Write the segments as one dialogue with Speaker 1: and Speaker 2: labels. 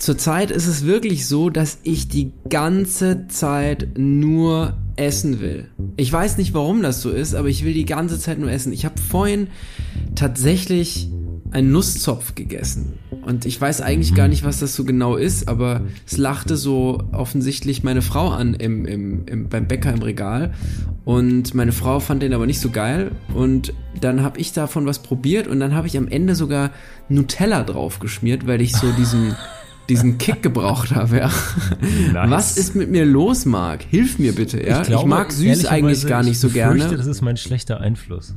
Speaker 1: zurzeit ist es wirklich so, dass ich die ganze Zeit nur essen will. Ich weiß nicht, warum das so ist, aber ich will die ganze Zeit nur essen. Ich habe vorhin tatsächlich einen Nusszopf gegessen. Und ich weiß eigentlich gar nicht, was das so genau ist, aber es lachte so offensichtlich meine Frau an im, im, im, beim Bäcker im Regal. Und meine Frau fand den aber nicht so geil. Und dann habe ich davon was probiert und dann habe ich am Ende sogar Nutella drauf geschmiert, weil ich so diesen diesen Kick gebraucht habe. Ja. Nice. Was ist mit mir los, Marc? Hilf mir bitte. Ja? Ich, glaube, ich mag süß eigentlich gar nicht so
Speaker 2: ich
Speaker 1: gerne. Ich
Speaker 2: fürchte, das ist mein schlechter Einfluss.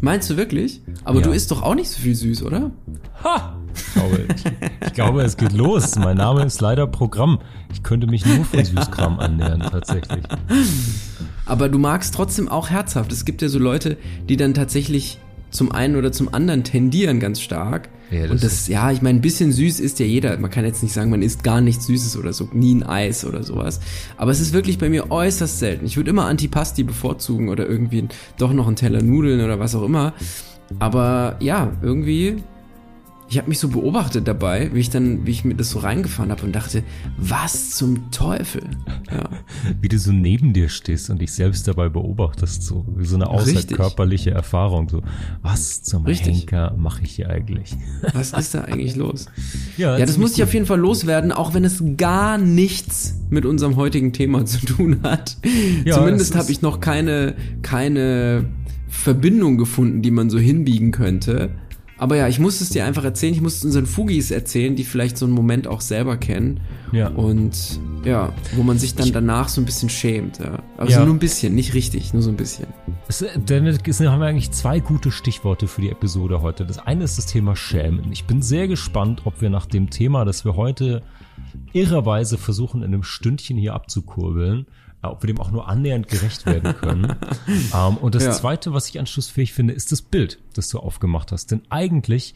Speaker 1: Meinst du wirklich? Aber ja. du isst doch auch nicht so viel süß, oder?
Speaker 2: Ha! Ich glaube, ich glaube, es geht los. Mein Name ist leider Programm. Ich könnte mich nur von Süßkram annähern, tatsächlich.
Speaker 1: Aber du magst trotzdem auch herzhaft. Es gibt ja so Leute, die dann tatsächlich zum einen oder zum anderen tendieren ganz stark. Ja, das und das, ja, ich meine, ein bisschen süß ist ja jeder. Man kann jetzt nicht sagen, man isst gar nichts Süßes oder so, nie ein Eis oder sowas. Aber es ist wirklich bei mir äußerst selten. Ich würde immer Antipasti bevorzugen oder irgendwie doch noch einen Teller Nudeln oder was auch immer. Aber ja, irgendwie ich habe mich so beobachtet dabei, wie ich dann, wie ich mir das so reingefahren habe und dachte, was zum Teufel? Ja.
Speaker 2: Wie du so neben dir stehst und dich selbst dabei beobachtest, so wie so eine außerkörperliche. Erfahrung. So, was zum Richtig. Henker mache ich hier eigentlich?
Speaker 1: Was ist da eigentlich los? Ja, ja das muss ich auf jeden Fall loswerden, auch wenn es gar nichts mit unserem heutigen Thema zu tun hat. Ja, Zumindest habe ich noch keine, keine Verbindung gefunden, die man so hinbiegen könnte. Aber ja, ich muss es dir einfach erzählen. Ich muss es unseren Fugis erzählen, die vielleicht so einen Moment auch selber kennen. Ja. Und ja, wo man sich dann danach so ein bisschen schämt. Ja. Also ja. nur ein bisschen, nicht richtig, nur so ein bisschen.
Speaker 2: Es, damit haben wir eigentlich zwei gute Stichworte für die Episode heute. Das eine ist das Thema Schämen. Ich bin sehr gespannt, ob wir nach dem Thema, das wir heute irrerweise versuchen, in einem Stündchen hier abzukurbeln, ob wir dem auch nur annähernd gerecht werden können. ähm, und das ja. Zweite, was ich anschlussfähig finde, ist das Bild, das du aufgemacht hast. Denn eigentlich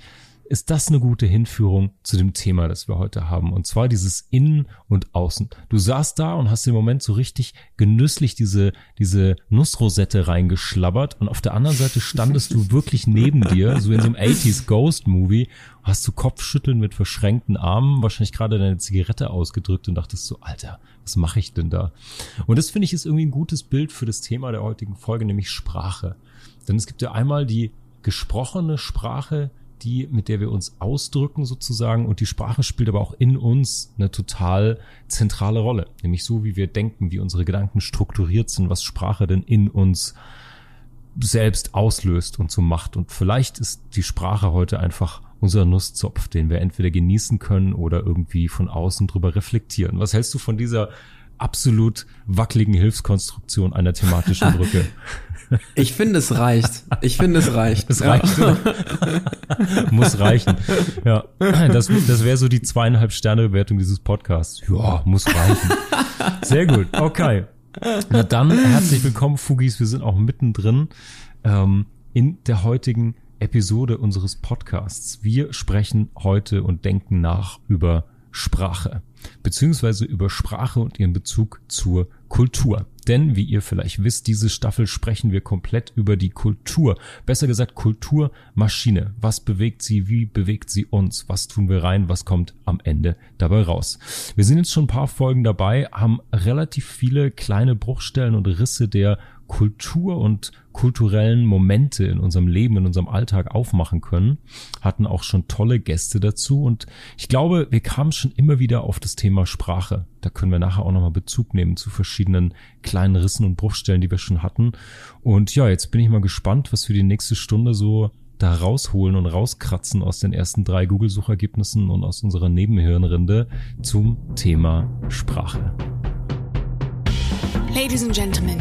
Speaker 2: ist das eine gute Hinführung zu dem Thema, das wir heute haben. Und zwar dieses Innen und Außen. Du saßt da und hast im Moment so richtig genüsslich diese, diese Nussrosette reingeschlabbert und auf der anderen Seite standest du wirklich neben dir, so in so einem 80s Ghost Movie, hast du Kopfschütteln mit verschränkten Armen, wahrscheinlich gerade deine Zigarette ausgedrückt und dachtest so, Alter, was mache ich denn da? Und das finde ich ist irgendwie ein gutes Bild für das Thema der heutigen Folge, nämlich Sprache. Denn es gibt ja einmal die gesprochene Sprache, die, mit der wir uns ausdrücken sozusagen und die Sprache spielt aber auch in uns eine total zentrale Rolle. Nämlich so, wie wir denken, wie unsere Gedanken strukturiert sind, was Sprache denn in uns selbst auslöst und so macht. Und vielleicht ist die Sprache heute einfach unser Nusszopf, den wir entweder genießen können oder irgendwie von außen drüber reflektieren. Was hältst du von dieser absolut wackeligen Hilfskonstruktion einer thematischen Brücke?
Speaker 1: Ich finde, es reicht. Ich finde, es reicht.
Speaker 2: Es reicht. Ja. muss reichen. Ja, das, das wäre so die zweieinhalb Sterne Bewertung dieses Podcasts. Ja, muss reichen. Sehr gut. Okay. Na dann herzlich willkommen, Fugis. Wir sind auch mittendrin ähm, in der heutigen Episode unseres Podcasts. Wir sprechen heute und denken nach über Sprache, beziehungsweise über Sprache und ihren Bezug zur Kultur. Denn, wie ihr vielleicht wisst, diese Staffel sprechen wir komplett über die Kultur. Besser gesagt, Kulturmaschine. Was bewegt sie? Wie bewegt sie uns? Was tun wir rein? Was kommt am Ende dabei raus? Wir sind jetzt schon ein paar Folgen dabei, haben relativ viele kleine Bruchstellen und Risse der Kultur und kulturellen Momente in unserem Leben, in unserem Alltag aufmachen können. Hatten auch schon tolle Gäste dazu und ich glaube, wir kamen schon immer wieder auf das Thema Sprache. Da können wir nachher auch nochmal Bezug nehmen zu verschiedenen kleinen Rissen und Bruchstellen, die wir schon hatten. Und ja, jetzt bin ich mal gespannt, was wir die nächste Stunde so da rausholen und rauskratzen aus den ersten drei Google-Suchergebnissen und aus unserer Nebenhirnrinde zum Thema Sprache.
Speaker 3: Ladies and Gentlemen,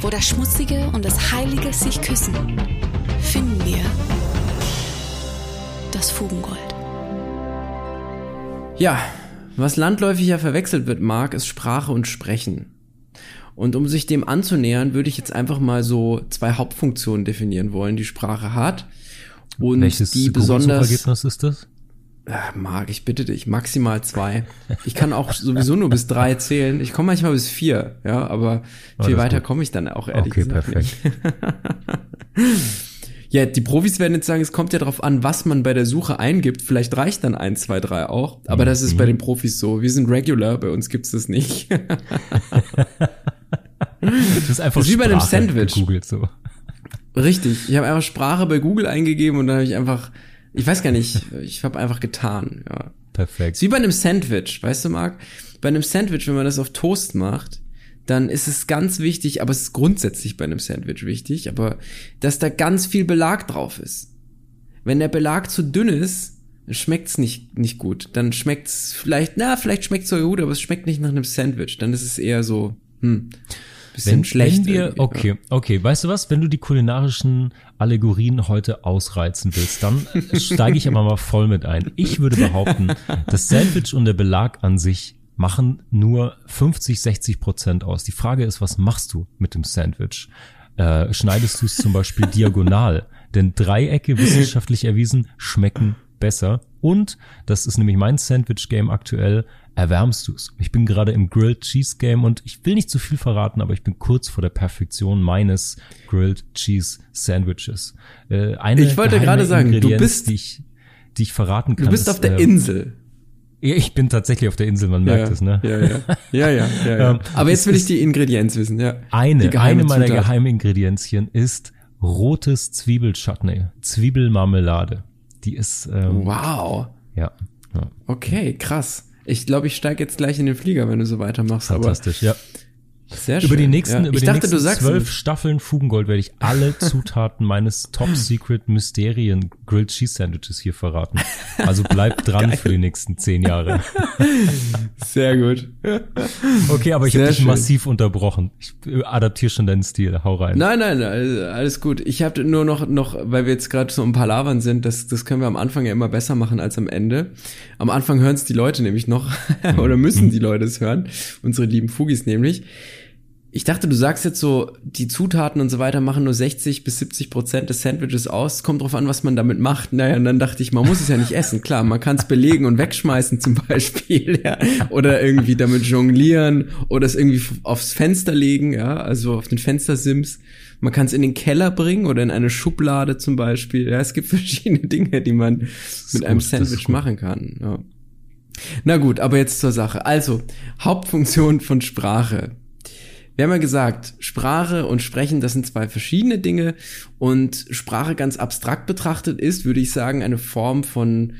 Speaker 3: wo das Schmutzige und das Heilige sich küssen, finden wir das Fugengold.
Speaker 1: Ja, Was landläufig ja verwechselt wird, Marc, ist Sprache und Sprechen. Und um sich dem anzunähern, würde ich jetzt einfach mal so zwei Hauptfunktionen definieren wollen, die Sprache hat.
Speaker 2: Und Welches die besonders. Ergebnis ist das?
Speaker 1: Ach, Marc, ich bitte dich, maximal zwei. Ich kann auch sowieso nur bis drei zählen. Ich komme manchmal bis vier, ja, aber viel weiter komme ich dann auch ehrlich okay, gesagt perfekt. ja, die Profis werden jetzt sagen, es kommt ja darauf an, was man bei der Suche eingibt. Vielleicht reicht dann eins, zwei, drei auch. Aber mhm. das ist bei mhm. den Profis so. Wir sind regular, bei uns gibt's das nicht.
Speaker 2: das ist einfach das ist wie bei einem Sandwich. Gegoogelt, so.
Speaker 1: Richtig. Ich habe einfach Sprache bei Google eingegeben und dann habe ich einfach, ich weiß gar nicht, ich habe einfach getan. Ja.
Speaker 2: Perfekt.
Speaker 1: ist wie bei einem Sandwich, weißt du, Marc? Bei einem Sandwich, wenn man das auf Toast macht, dann ist es ganz wichtig, aber es ist grundsätzlich bei einem Sandwich wichtig, aber dass da ganz viel Belag drauf ist. Wenn der Belag zu dünn ist, schmeckt's nicht nicht gut. Dann schmeckt's vielleicht, na, vielleicht schmeckt's sogar gut, aber es schmeckt nicht nach einem Sandwich. Dann ist es eher so, hm,
Speaker 2: bisschen wenn, schlecht. Wenn wir, okay, okay, weißt du was? Wenn du die kulinarischen Allegorien heute ausreizen willst, dann steige ich aber mal voll mit ein. Ich würde behaupten, das Sandwich und der Belag an sich machen nur 50, 60 Prozent aus. Die Frage ist, was machst du mit dem Sandwich? Äh, schneidest du es zum Beispiel diagonal? Denn Dreiecke wissenschaftlich erwiesen schmecken besser. Und, das ist nämlich mein Sandwich-Game aktuell, erwärmst du es. Ich bin gerade im Grilled Cheese Game und ich will nicht zu viel verraten, aber ich bin kurz vor der Perfektion meines Grilled Cheese Sandwiches.
Speaker 1: Äh, eine ich wollte gerade sagen, du bist,
Speaker 2: die ich, die ich verraten kann.
Speaker 1: Du bist ist, auf der äh, Insel.
Speaker 2: Ich bin tatsächlich auf der Insel, man merkt
Speaker 1: ja,
Speaker 2: es, ne?
Speaker 1: Ja, ja, ja, ja. ja, ja. Ähm, aber jetzt will ich die Ingredienz wissen, ja.
Speaker 2: Eine, eine meiner Zutat. Geheimingredienzien ist rotes Zwiebelchutney, Zwiebelmarmelade. Die ist
Speaker 1: ähm, wow.
Speaker 2: Ja,
Speaker 1: ja. Okay, krass. Ich glaube, ich steige jetzt gleich in den Flieger, wenn du so weitermachst.
Speaker 2: Fantastisch, aber ja.
Speaker 1: Sehr schön.
Speaker 2: Über die nächsten, ja. über
Speaker 1: ich
Speaker 2: die
Speaker 1: dachte,
Speaker 2: nächsten
Speaker 1: zwölf.
Speaker 2: Staffeln Fugengold werde ich alle Zutaten meines Top Secret Mysterien Grilled Cheese Sandwiches hier verraten. Also bleibt dran für die nächsten zehn Jahre.
Speaker 1: Sehr gut.
Speaker 2: Okay, aber ich habe dich schön. massiv unterbrochen. Ich adaptiere schon deinen Stil. Hau rein.
Speaker 1: Nein, nein, alles gut. Ich habe nur noch, noch, weil wir jetzt gerade so im Palavern sind, das, das können wir am Anfang ja immer besser machen als am Ende. Am Anfang hören es die Leute nämlich noch, oder müssen die Leute es hören, unsere lieben Fugis nämlich. Ich dachte, du sagst jetzt so, die Zutaten und so weiter machen nur 60 bis 70 Prozent des Sandwiches aus. Kommt drauf an, was man damit macht. Naja, und dann dachte ich, man muss es ja nicht essen. Klar, man kann es belegen und wegschmeißen zum Beispiel, ja. Oder irgendwie damit jonglieren oder es irgendwie aufs Fenster legen, ja, also auf den Fenstersims. Man kann es in den Keller bringen oder in eine Schublade zum Beispiel. Ja, es gibt verschiedene Dinge, die man mit einem Sandwich machen kann. Ja. Na gut, aber jetzt zur Sache. Also, Hauptfunktion von Sprache wir haben ja gesagt, Sprache und Sprechen, das sind zwei verschiedene Dinge und Sprache ganz abstrakt betrachtet ist, würde ich sagen, eine Form von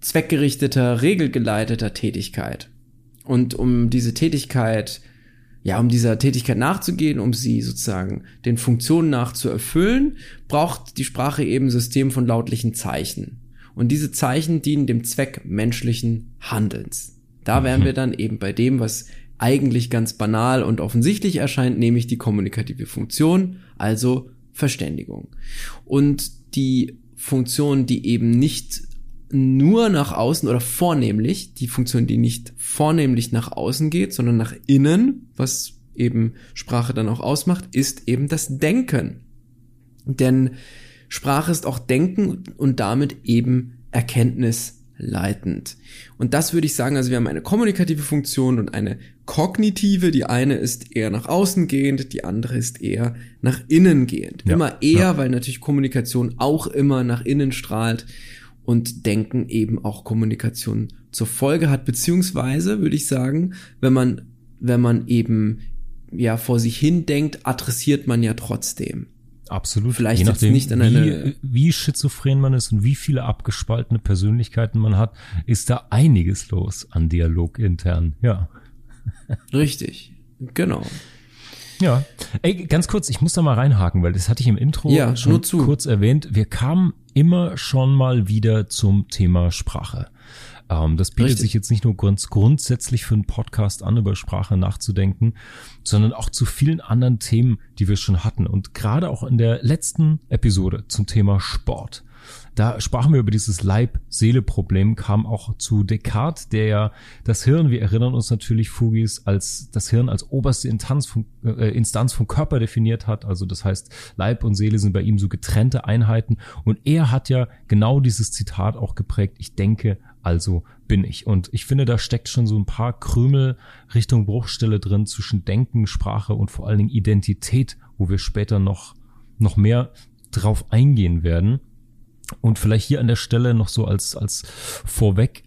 Speaker 1: zweckgerichteter, regelgeleiteter Tätigkeit. Und um diese Tätigkeit, ja, um dieser Tätigkeit nachzugehen, um sie sozusagen den Funktionen nach zu erfüllen, braucht die Sprache eben ein System von lautlichen Zeichen. Und diese Zeichen dienen dem Zweck menschlichen Handelns. Da wären mhm. wir dann eben bei dem, was eigentlich ganz banal und offensichtlich erscheint, nämlich die kommunikative Funktion, also Verständigung. Und die Funktion, die eben nicht nur nach außen oder vornehmlich, die Funktion, die nicht vornehmlich nach außen geht, sondern nach innen, was eben Sprache dann auch ausmacht, ist eben das Denken. Denn Sprache ist auch Denken und damit eben Erkenntnis leitend. Und das würde ich sagen, also wir haben eine kommunikative Funktion und eine kognitive. Die eine ist eher nach außen gehend, die andere ist eher nach innen gehend. Ja. Immer eher, ja. weil natürlich Kommunikation auch immer nach innen strahlt und Denken eben auch Kommunikation zur Folge hat, beziehungsweise würde ich sagen, wenn man, wenn man eben ja vor sich hin denkt, adressiert man ja trotzdem.
Speaker 2: Absolut.
Speaker 1: Vielleicht Je nachdem, nicht an
Speaker 2: eine wie, wie schizophren man ist und wie viele abgespaltene Persönlichkeiten man hat, ist da einiges los an Dialog intern. Ja.
Speaker 1: Richtig. Genau.
Speaker 2: Ja. Ey, ganz kurz, ich muss da mal reinhaken, weil das hatte ich im Intro ja, schon kurz erwähnt. Wir kamen immer schon mal wieder zum Thema Sprache. Ähm, das bietet Richtig. sich jetzt nicht nur ganz grundsätzlich für einen Podcast an, über Sprache nachzudenken, sondern auch zu vielen anderen Themen, die wir schon hatten. Und gerade auch in der letzten Episode zum Thema Sport Da sprachen wir über dieses Leib-Seele-Problem, kam auch zu Descartes, der ja das Hirn, wir erinnern uns natürlich, Fugis, als das Hirn als oberste Instanz vom, äh, Instanz vom Körper definiert hat. Also das heißt, Leib und Seele sind bei ihm so getrennte Einheiten. Und er hat ja genau dieses Zitat auch geprägt, ich denke, also bin ich. Und ich finde, da steckt schon so ein paar Krümel Richtung Bruchstelle drin zwischen Denken, Sprache und vor allen Dingen Identität, wo wir später noch, noch mehr drauf eingehen werden. Und vielleicht hier an der Stelle noch so als, als vorweg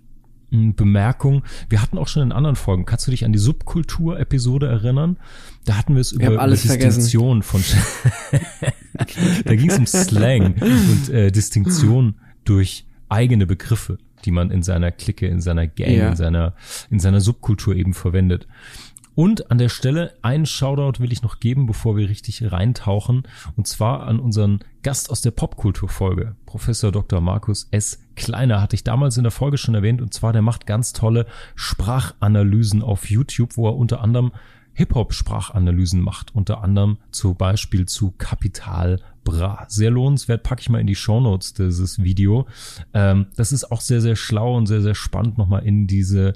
Speaker 2: hm, Bemerkung. Wir hatten auch schon in anderen Folgen, kannst du dich an die Subkultur-Episode erinnern? Da hatten wir es über,
Speaker 1: über
Speaker 2: Distinktion von Da ging es um Slang und äh, Distinktion durch eigene Begriffe, die man in seiner Clique, in seiner Gang, ja. in seiner, in seiner Subkultur eben verwendet. Und an der Stelle einen Shoutout will ich noch geben, bevor wir richtig reintauchen. Und zwar an unseren Gast aus der Popkulturfolge, Professor Dr. Markus S. Kleiner, hatte ich damals in der Folge schon erwähnt. Und zwar, der macht ganz tolle Sprachanalysen auf YouTube, wo er unter anderem Hip-Hop-Sprachanalysen macht, unter anderem zum Beispiel zu Kapital Bra. Sehr lohnenswert, packe ich mal in die Shownotes dieses Video. Ähm, das ist auch sehr, sehr schlau und sehr, sehr spannend, nochmal in diese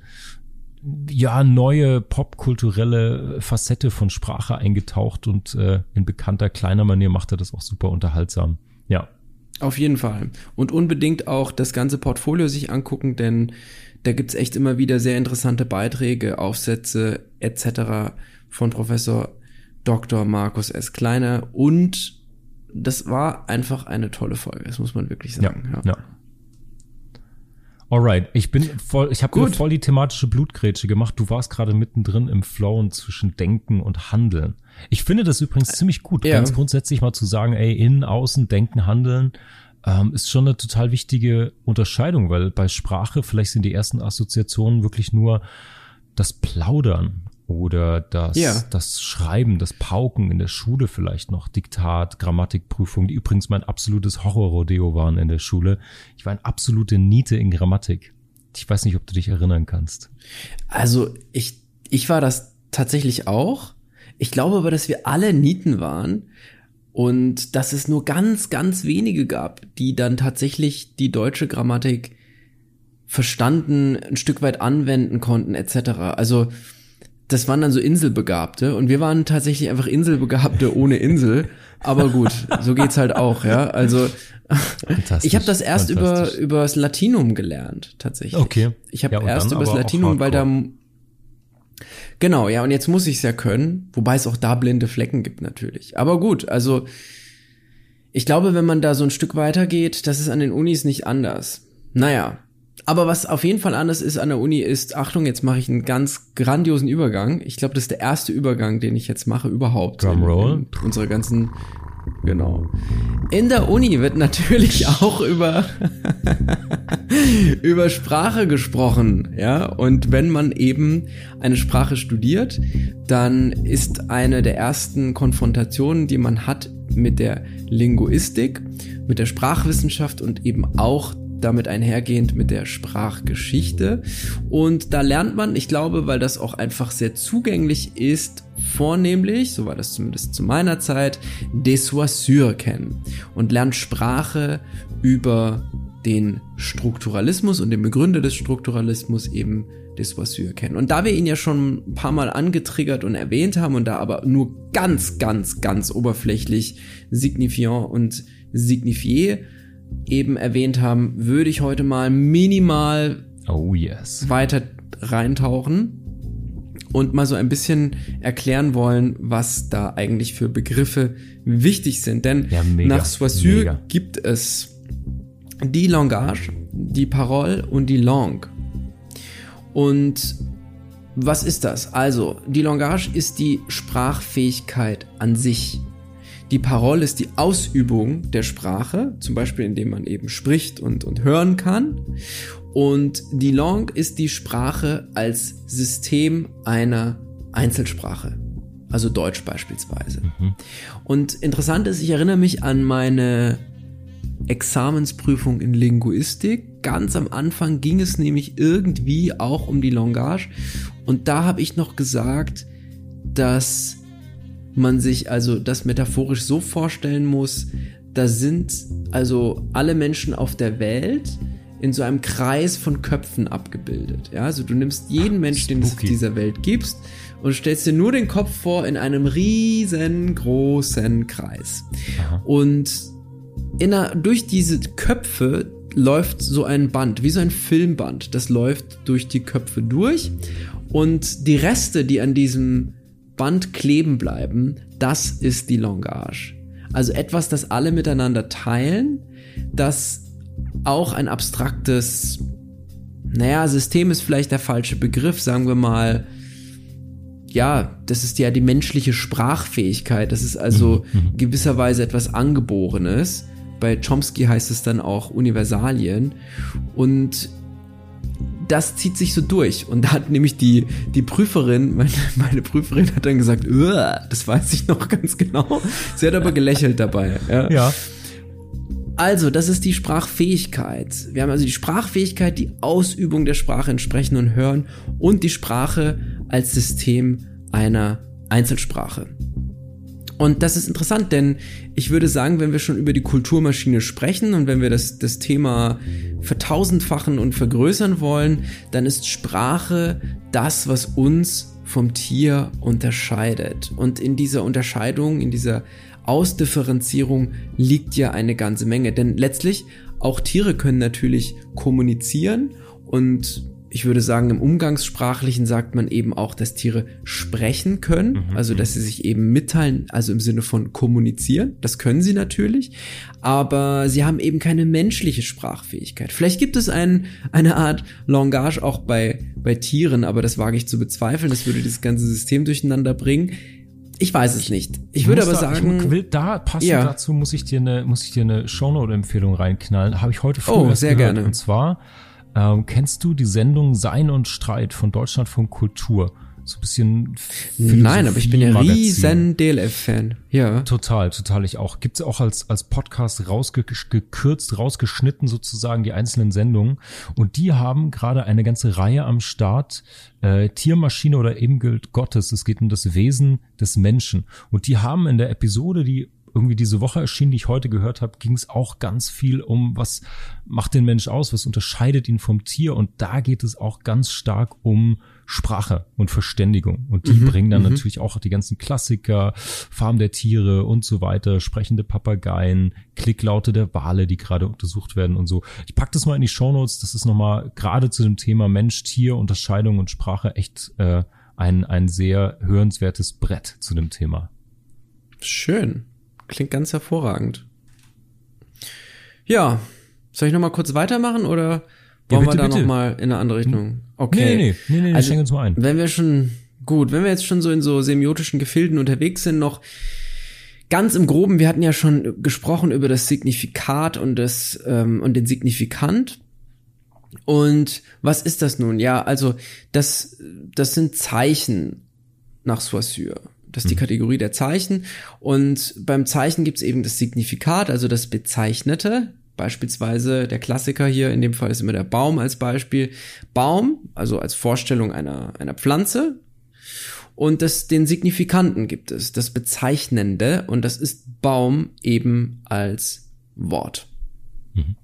Speaker 2: ja, neue popkulturelle Facette von Sprache eingetaucht und äh, in bekannter kleiner Manier macht er das auch super unterhaltsam. Ja.
Speaker 1: Auf jeden Fall. Und unbedingt auch das ganze Portfolio sich angucken, denn da gibt's echt immer wieder sehr interessante Beiträge, Aufsätze etc. von Professor Dr. Markus S. Kleiner und das war einfach eine tolle Folge, das muss man wirklich sagen.
Speaker 2: ja. ja. Alright, ich bin voll, ich habe voll die thematische Blutgrätsche gemacht. Du warst gerade mittendrin im Flow zwischen Denken und Handeln. Ich finde das übrigens ziemlich gut, ja. ganz grundsätzlich mal zu sagen, ey, innen, außen, denken, handeln, ähm, ist schon eine total wichtige Unterscheidung, weil bei Sprache vielleicht sind die ersten Assoziationen wirklich nur das Plaudern oder das, ja. das Schreiben, das Pauken in der Schule vielleicht noch, Diktat, Grammatikprüfung, die übrigens mein absolutes Horrorrodeo waren in der Schule. Ich war eine absolute Niete in Grammatik. Ich weiß nicht, ob du dich erinnern kannst.
Speaker 1: Also ich, ich war das tatsächlich auch. Ich glaube aber, dass wir alle Nieten waren und dass es nur ganz, ganz wenige gab, die dann tatsächlich die deutsche Grammatik verstanden, ein Stück weit anwenden konnten, etc. Also das waren dann so Inselbegabte und wir waren tatsächlich einfach Inselbegabte ohne Insel. Aber gut, so geht's halt auch, ja. Also ich habe das erst über übers Latinum gelernt, tatsächlich.
Speaker 2: Okay.
Speaker 1: Ich habe ja, erst übers Latinum, weil da Genau, ja, und jetzt muss ich es ja können, wobei es auch da blinde Flecken gibt natürlich. Aber gut, also ich glaube, wenn man da so ein Stück weiter geht, das ist an den Unis nicht anders. Naja, aber was auf jeden Fall anders ist an der Uni ist, Achtung, jetzt mache ich einen ganz grandiosen Übergang. Ich glaube, das ist der erste Übergang, den ich jetzt mache überhaupt.
Speaker 2: Drumroll.
Speaker 1: In, in unserer ganzen Genau. In der Uni wird natürlich auch über, über Sprache gesprochen, ja. Und wenn man eben eine Sprache studiert, dann ist eine der ersten Konfrontationen, die man hat mit der Linguistik, mit der Sprachwissenschaft und eben auch damit einhergehend mit der Sprachgeschichte. Und da lernt man, ich glaube, weil das auch einfach sehr zugänglich ist, vornehmlich, so war das zumindest zu meiner Zeit, des Saussure kennen und lernt Sprache über den Strukturalismus und den Begründer des Strukturalismus eben des Saussure kennen. Und da wir ihn ja schon ein paar Mal angetriggert und erwähnt haben und da aber nur ganz, ganz, ganz oberflächlich signifiant und signifié eben erwähnt haben, würde ich heute mal minimal
Speaker 2: oh yes.
Speaker 1: weiter reintauchen und mal so ein bisschen erklären wollen, was da eigentlich für Begriffe wichtig sind. Denn ja, nach Saussure gibt es die Langage, die Parole und die Langue. Und was ist das? Also, die Langage ist die Sprachfähigkeit an sich. Die Parole ist die Ausübung der Sprache, zum Beispiel indem man eben spricht und, und hören kann. Und die Langue ist die Sprache als System einer Einzelsprache. Also Deutsch beispielsweise. Mhm. Und interessant ist, ich erinnere mich an meine Examensprüfung in Linguistik. Ganz am Anfang ging es nämlich irgendwie auch um die Langage. Und da habe ich noch gesagt, dass man sich also das metaphorisch so vorstellen muss, da sind also alle Menschen auf der Welt in so einem Kreis von Köpfen abgebildet. Ja, also du nimmst jeden Menschen, den es auf dieser Welt gibst, und stellst dir nur den Kopf vor in einem riesengroßen Kreis. Aha. Und in einer, durch diese Köpfe läuft so ein Band, wie so ein Filmband. Das läuft durch die Köpfe durch. Und die Reste, die an diesem Band kleben bleiben, das ist die Langage. Also etwas, das alle miteinander teilen, das auch ein abstraktes, naja, System ist vielleicht der falsche Begriff, sagen wir mal, ja, das ist ja die menschliche Sprachfähigkeit. Das ist also mhm. mhm. gewisserweise etwas Angeborenes. Bei Chomsky heißt es dann auch Universalien. Und das zieht sich so durch. Und da hat nämlich die, die Prüferin, meine, meine Prüferin hat dann gesagt, das weiß ich noch ganz genau. Sie hat aber gelächelt dabei. Ja. ja. Also, das ist die Sprachfähigkeit. Wir haben also die Sprachfähigkeit, die Ausübung der Sprache in Sprechen und Hören und die Sprache als System einer Einzelsprache. Und das ist interessant, denn ich würde sagen, wenn wir schon über die Kulturmaschine sprechen und wenn wir das, das Thema vertausendfachen und vergrößern wollen, dann ist Sprache das, was uns vom Tier unterscheidet. Und in dieser Unterscheidung, in dieser Ausdifferenzierung liegt ja eine ganze Menge. Denn letztlich, auch Tiere können natürlich kommunizieren und ich würde sagen, im Umgangssprachlichen sagt man eben auch, dass Tiere sprechen können, mhm. also dass sie sich eben mitteilen, also im Sinne von kommunizieren. Das können sie natürlich, aber sie haben eben keine menschliche Sprachfähigkeit. Vielleicht gibt es ein, eine Art Langage auch bei, bei Tieren, aber das wage ich zu bezweifeln. Das würde das ganze System durcheinander bringen. Ich weiß es nicht. Ich, ich würde aber da, sagen,
Speaker 2: ich will da passend ja. dazu muss ich dir eine muss ich dir eine Shownote-Empfehlung reinknallen. Habe ich heute früh
Speaker 1: oh, sehr gehört. gerne.
Speaker 2: Und zwar ähm, kennst du die Sendung Sein und Streit von Deutschlandfunk Kultur? so ein bisschen
Speaker 1: Nein, aber ich bin ja riesen DLF-Fan. Ja.
Speaker 2: Total, total. Ich auch. Gibt's auch als, als Podcast rausgekürzt, rausgeschnitten sozusagen die einzelnen Sendungen. Und die haben gerade eine ganze Reihe am Start. Äh, Tiermaschine oder Ebenbild Gottes. Es geht um das Wesen des Menschen. Und die haben in der Episode, die irgendwie diese Woche erschienen, die ich heute gehört habe, ging es auch ganz viel um, was macht den Mensch aus, was unterscheidet ihn vom Tier. Und da geht es auch ganz stark um Sprache und Verständigung. Und die mhm, bringen dann mhm. natürlich auch die ganzen Klassiker, Farm der Tiere und so weiter, sprechende Papageien, Klicklaute der Wale, die gerade untersucht werden und so. Ich pack das mal in die Shownotes. Das ist nochmal gerade zu dem Thema Mensch, Tier, Unterscheidung und Sprache echt äh, ein, ein sehr hörenswertes Brett zu dem Thema.
Speaker 1: Schön. Klingt ganz hervorragend. Ja, soll ich noch mal kurz weitermachen oder wollen ja, bitte, wir da bitte. noch mal in eine andere Richtung?
Speaker 2: Okay. Nee, nee, nee, nee, also, uns mal ein.
Speaker 1: Wenn wir schon, gut, wenn wir jetzt schon so in so semiotischen Gefilden unterwegs sind, noch ganz im Groben, wir hatten ja schon gesprochen über das Signifikat und das ähm, und den Signifikant. Und was ist das nun? Ja, also das, das sind Zeichen nach Saussure. Das ist die mhm. Kategorie der Zeichen. Und beim Zeichen gibt es eben das Signifikat, also das Bezeichnete. Beispielsweise der Klassiker hier, in dem Fall ist immer der Baum als Beispiel. Baum, also als Vorstellung einer, einer Pflanze. Und das, den Signifikanten gibt es, das Bezeichnende, und das ist Baum eben als Wort.
Speaker 2: Mhm.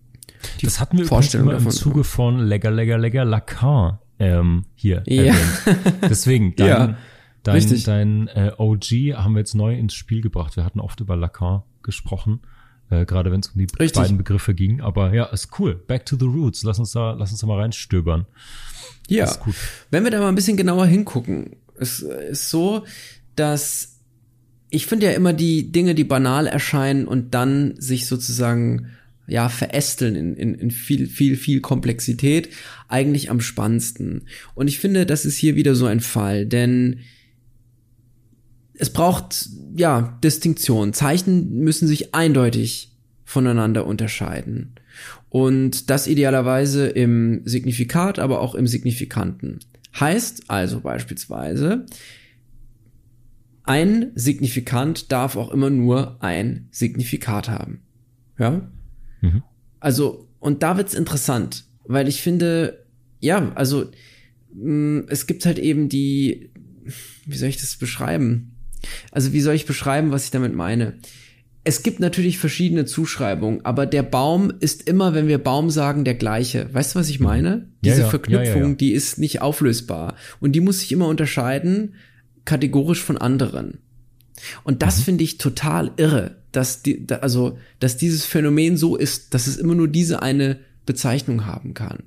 Speaker 2: Das hatten wir Vorstellung immer im Zuge von Lecker, Lecker, Lecker, Lacan ähm, hier ja. erwähnt. Deswegen, dein, ja, dein, dein äh, OG haben wir jetzt neu ins Spiel gebracht. Wir hatten oft über Lacan gesprochen äh, gerade wenn es um die Richtig. beiden Begriffe ging. Aber ja, ist cool. Back to the roots. Lass uns da, lass uns da mal reinstöbern.
Speaker 1: Ja. Wenn wir da mal ein bisschen genauer hingucken, es ist so, dass ich finde ja immer die Dinge, die banal erscheinen und dann sich sozusagen ja, verästeln in, in, in viel, viel, viel Komplexität, eigentlich am spannendsten. Und ich finde, das ist hier wieder so ein Fall, denn es braucht ja Distinktion. Zeichen müssen sich eindeutig voneinander unterscheiden. Und das idealerweise im Signifikat, aber auch im Signifikanten. Heißt also beispielsweise, ein Signifikant darf auch immer nur ein Signifikat haben. Ja? Mhm. Also, und da wird's interessant, weil ich finde, ja, also, mh, mm, es gibt halt eben die, wie soll ich das beschreiben? Also wie soll ich beschreiben, was ich damit meine? es gibt natürlich verschiedene Zuschreibungen, aber der Baum ist immer, wenn wir Baum sagen, der gleiche. Weißt du, was ich meine? Diese
Speaker 2: ja,
Speaker 1: Verknüpfung,
Speaker 2: ja, ja,
Speaker 1: die ist nicht auflösbar. Und die muss sich immer unterscheiden, kategorisch von anderen. Und das
Speaker 2: Mhm.
Speaker 1: finde ich total irre, dass die, also, dass dieses Phänomen so ist, dass es immer nur diese eine Bezeichnung haben kann.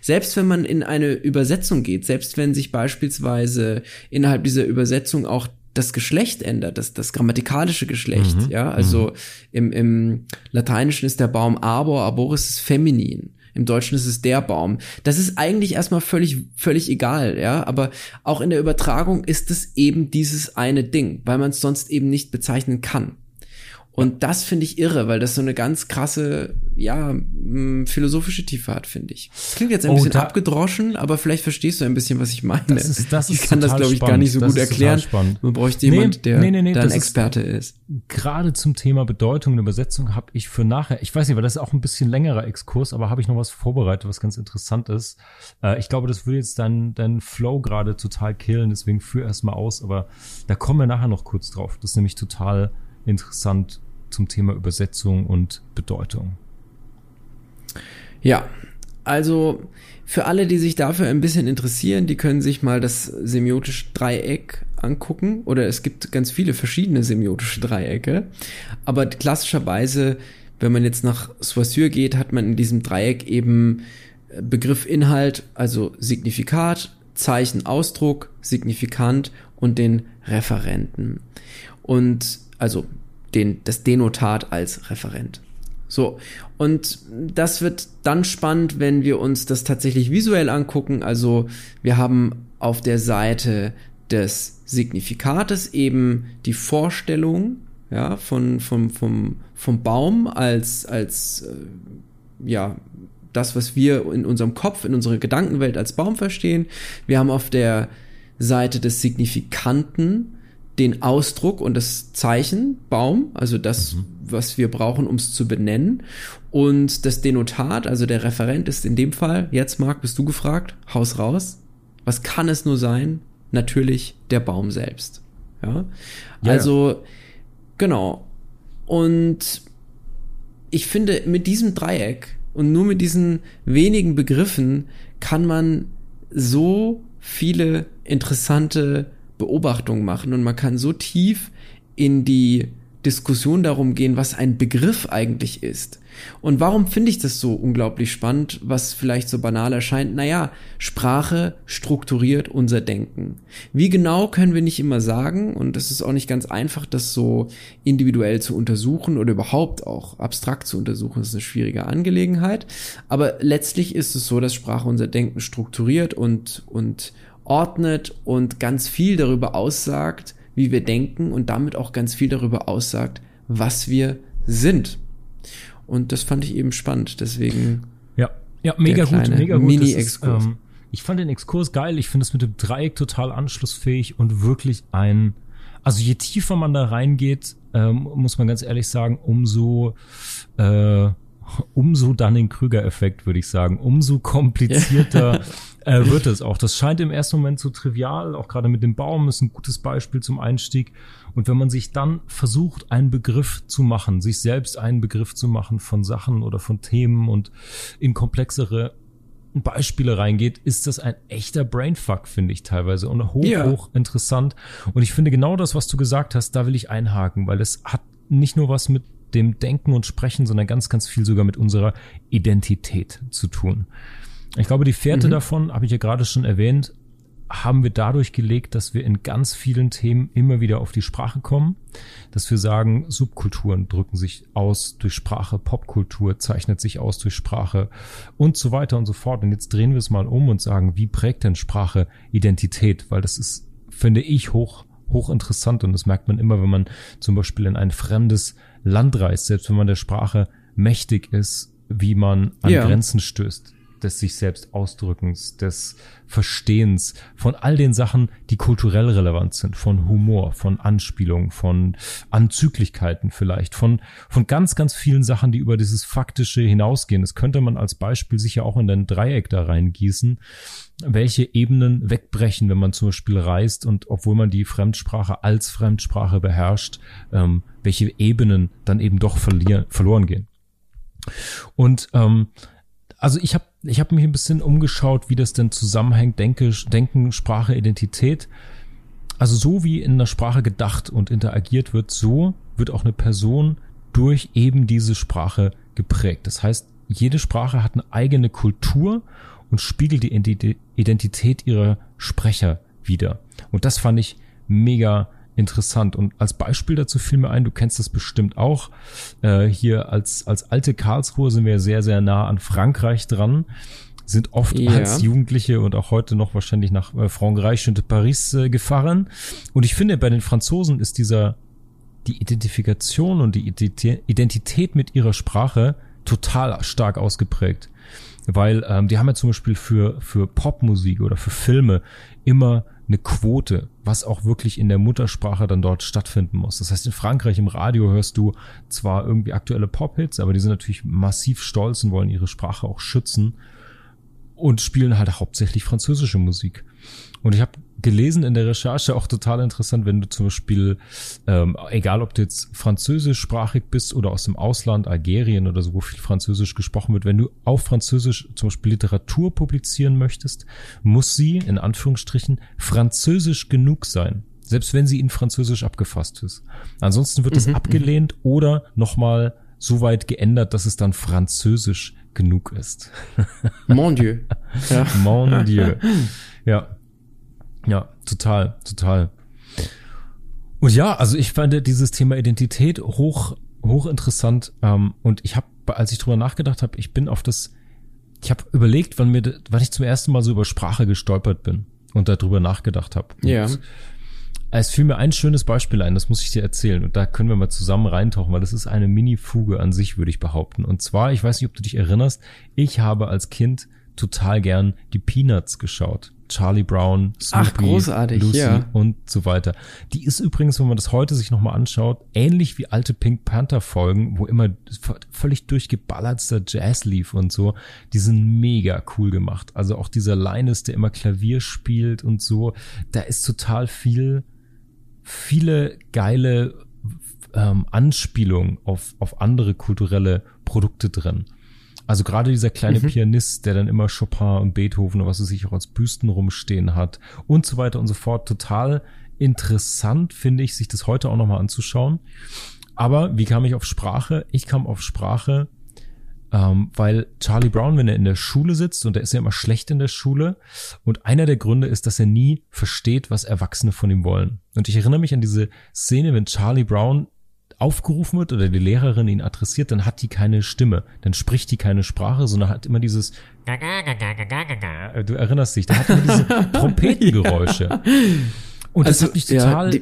Speaker 1: Selbst wenn man in eine Übersetzung geht, selbst wenn sich beispielsweise innerhalb dieser Übersetzung auch das Geschlecht ändert, das, das grammatikalische Geschlecht,
Speaker 2: Mhm.
Speaker 1: ja, also im, im Lateinischen ist der Baum arbor, arboris ist feminin. Im Deutschen ist es der Baum. Das ist eigentlich erstmal völlig, völlig egal, ja. Aber auch in der Übertragung ist es eben dieses eine Ding, weil man es sonst eben nicht bezeichnen kann. Und das finde ich irre, weil das so eine ganz krasse, ja, philosophische Tiefe hat, finde ich. Das klingt jetzt ein
Speaker 2: Oh,
Speaker 1: bisschen
Speaker 2: da-
Speaker 1: abgedroschen, aber vielleicht verstehst du ein bisschen, was ich meine.
Speaker 2: Das ist- das
Speaker 1: ich
Speaker 2: ist
Speaker 1: kann das, glaube ich, gar
Speaker 2: spannend.
Speaker 1: nicht so
Speaker 2: Das
Speaker 1: gut erklären. Man bräuchte
Speaker 2: Nee,
Speaker 1: jemand, der
Speaker 2: nee, nee,
Speaker 1: da ein
Speaker 2: das ist-
Speaker 1: Experte ist.
Speaker 2: gerade zum Thema Bedeutung und Übersetzung habe ich für nachher, ich weiß nicht, weil das ist auch ein bisschen längerer Exkurs, aber habe ich noch was vorbereitet, was ganz interessant ist. Äh, ich glaube, das würde jetzt deinen deinen Flow gerade total killen, deswegen führ erstmal aus, aber da kommen wir nachher noch kurz drauf. Das ist nämlich total interessant zum Thema Übersetzung und Bedeutung.
Speaker 1: Ja, also für alle, die sich dafür ein bisschen interessieren, die können sich mal das semiotische Dreieck angucken. Oder es gibt ganz viele verschiedene semiotische Dreiecke. Aber klassischerweise, wenn man jetzt nach Saussure geht, hat man in diesem Dreieck eben äh, Begriff Inhalt, also Signifikat, Zeichen Ausdruck, Signifikant und den Referenten. Und also den, das Denotat als Referent. So, und das wird dann spannend, wenn wir uns das tatsächlich visuell angucken. Also wir haben auf der Seite des Signifikates eben die Vorstellung ja, von, vom, vom, vom Baum als, als äh, ja, das, was wir in unserem Kopf, in unserer Gedankenwelt als Baum verstehen. Wir haben auf der Seite des Signifikanten den Ausdruck und das Zeichen Baum, also das, was wir brauchen, um es zu benennen. Und das Denotat, also der Referent ist in dem Fall, jetzt Marc, bist du gefragt, Haus raus. Was kann es nur sein? Natürlich der Baum selbst. Ja.
Speaker 2: Ja.
Speaker 1: Also, genau. Und ich finde, mit diesem Dreieck und nur mit diesen wenigen Begriffen kann man so viele interessante Beobachtungen machen und man kann so tief in die Diskussion darum gehen, was ein Begriff eigentlich ist. Und warum finde ich das so unglaublich spannend, was vielleicht so banal erscheint? Naja, Sprache strukturiert unser Denken. Wie genau können wir nicht immer sagen, und es ist auch nicht ganz einfach, das so individuell zu untersuchen oder überhaupt auch abstrakt zu untersuchen, das ist eine schwierige Angelegenheit. Aber letztlich ist es so, dass Sprache unser Denken strukturiert und, und ordnet und ganz viel darüber aussagt, wie wir denken und damit auch ganz viel darüber aussagt, was wir sind. Und das fand ich eben spannend. Deswegen,
Speaker 2: Ja, ja, mega gut, mega gut.
Speaker 1: Mini-Exkurs.
Speaker 2: ähm, ich fand den Exkurs geil. Ich finde es mit dem Dreieck total anschlussfähig und wirklich ein, also je tiefer man da reingeht, ähm, muss man ganz ehrlich sagen, umso, äh, umso dann den Krüger-Effekt, würde ich sagen. Umso komplizierter äh, wird es auch. Das scheint im ersten Moment so trivial, auch gerade mit dem Baum ist ein gutes Beispiel zum Einstieg. Und wenn man sich dann versucht, einen Begriff zu machen, sich selbst einen Begriff zu machen von Sachen oder von Themen und in komplexere Beispiele reingeht, ist das ein echter Brainfuck, finde ich teilweise und hoch,
Speaker 1: Ja.
Speaker 2: hoch interessant. Und ich finde genau das, was du gesagt hast, da will ich einhaken, weil es hat nicht nur was mit dem Denken und Sprechen, sondern ganz, ganz viel sogar mit unserer Identität zu tun. Ich glaube, die Fährte davon, habe ich ja gerade schon erwähnt, haben wir dadurch gelegt, dass wir in ganz vielen Themen immer wieder auf die Sprache kommen, dass wir sagen, Subkulturen drücken sich aus durch Sprache, Popkultur zeichnet sich aus durch Sprache und so weiter und so fort. Und jetzt drehen wir es mal um und sagen, wie prägt denn Sprache Identität? Weil das ist, finde ich, hoch, hoch interessant und das merkt man immer, wenn man zum Beispiel in ein fremdes Land reist, selbst wenn man der Sprache mächtig ist, wie man an
Speaker 1: Ja.
Speaker 2: Grenzen stößt. Des sich selbst Ausdrückens, des Verstehens, von all den Sachen, die kulturell relevant sind, von Humor, von Anspielungen, von Anzüglichkeiten vielleicht, von, von ganz, ganz vielen Sachen, die über dieses Faktische hinausgehen. Das könnte man als Beispiel sicher auch in den Dreieck da reingießen, welche Ebenen wegbrechen, wenn man zum Beispiel reist und obwohl man die Fremdsprache als Fremdsprache beherrscht, ähm, welche Ebenen dann eben doch verlieren, verloren gehen. Und ähm, also ich habe ich hab mich ein bisschen umgeschaut, wie das denn zusammenhängt, Denke, Denken, Sprache, Identität. Also so wie in einer Sprache gedacht und interagiert wird, so wird auch eine Person durch eben diese Sprache geprägt. Das heißt, jede Sprache hat eine eigene Kultur und spiegelt die Identität ihrer Sprecher wieder. Und das fand ich mega interessant. Und als Beispiel dazu fiel mir ein, du kennst das bestimmt auch. Äh, hier als, als alte Karlsruhe sind wir sehr, sehr nah an Frankreich dran sind oft ja. als Jugendliche und auch heute noch wahrscheinlich nach äh, Frankreich und Paris äh, gefahren. Und ich finde, bei den Franzosen ist dieser, die Identifikation und die Identität mit ihrer Sprache total stark ausgeprägt. Weil ähm, die haben ja zum Beispiel für, für Popmusik oder für Filme immer eine Quote, was auch wirklich in der Muttersprache dann dort stattfinden muss. Das heißt, in Frankreich im Radio hörst du zwar irgendwie aktuelle Pop-Hits, aber die sind natürlich massiv stolz und wollen ihre Sprache auch schützen und spielen halt hauptsächlich französische Musik. Und ich habe gelesen in der Recherche auch total interessant, wenn du zum Beispiel, ähm, egal ob du jetzt französischsprachig bist oder aus dem Ausland, Algerien oder so, wo viel Französisch gesprochen wird, wenn du auf Französisch zum Beispiel Literatur publizieren möchtest, muss sie, in Anführungsstrichen, französisch genug sein. Selbst wenn sie in Französisch abgefasst ist. Ansonsten wird es mhm, abgelehnt mhm. oder nochmal so weit geändert, dass es dann französisch genug ist.
Speaker 1: Mon Dieu.
Speaker 2: Ja. Mon Dieu. Ja. Ja, total, total. Und ja, also ich fand dieses Thema Identität hoch, hoch interessant. Ähm, und ich habe, als ich drüber nachgedacht habe, ich bin auf das, ich habe überlegt, wann mir, wann ich zum ersten Mal so über Sprache gestolpert bin und darüber nachgedacht habe.
Speaker 1: Ja.
Speaker 2: Es fiel mir ein schönes Beispiel ein, das muss ich dir erzählen. Und da können wir mal zusammen reintauchen, weil das ist eine Mini-Fuge an sich, würde ich behaupten. Und zwar, ich weiß nicht, ob du dich erinnerst, ich habe als Kind total gern die Peanuts geschaut. Charlie Brown,
Speaker 1: Snoopy, Ach, großartig,
Speaker 2: Lucy
Speaker 1: ja.
Speaker 2: und so weiter. Die ist übrigens, wenn man das heute sich nochmal anschaut, ähnlich wie alte Pink Panther Folgen, wo immer völlig durchgeballertster Jazz lief und so. Die sind mega cool gemacht. Also auch dieser Linus, der immer Klavier spielt und so. Da ist total viel, viele geile ähm, Anspielungen auf, auf andere kulturelle Produkte drin. Also gerade dieser kleine mhm. Pianist, der dann immer Chopin und Beethoven oder was er sich auch als Büsten rumstehen hat und so weiter und so fort. Total interessant, finde ich, sich das heute auch nochmal anzuschauen. Aber wie kam ich auf Sprache? Ich kam auf Sprache, ähm, weil Charlie Brown, wenn er in der Schule sitzt, und er ist ja immer schlecht in der Schule, und einer der Gründe ist, dass er nie versteht, was Erwachsene von ihm wollen. Und ich erinnere mich an diese Szene, wenn Charlie Brown aufgerufen wird oder die Lehrerin ihn adressiert, dann hat die keine Stimme, dann spricht die keine Sprache, sondern hat immer dieses Du erinnerst dich, da hat immer diese Trompetengeräusche. Und das also, hat mich total, ja,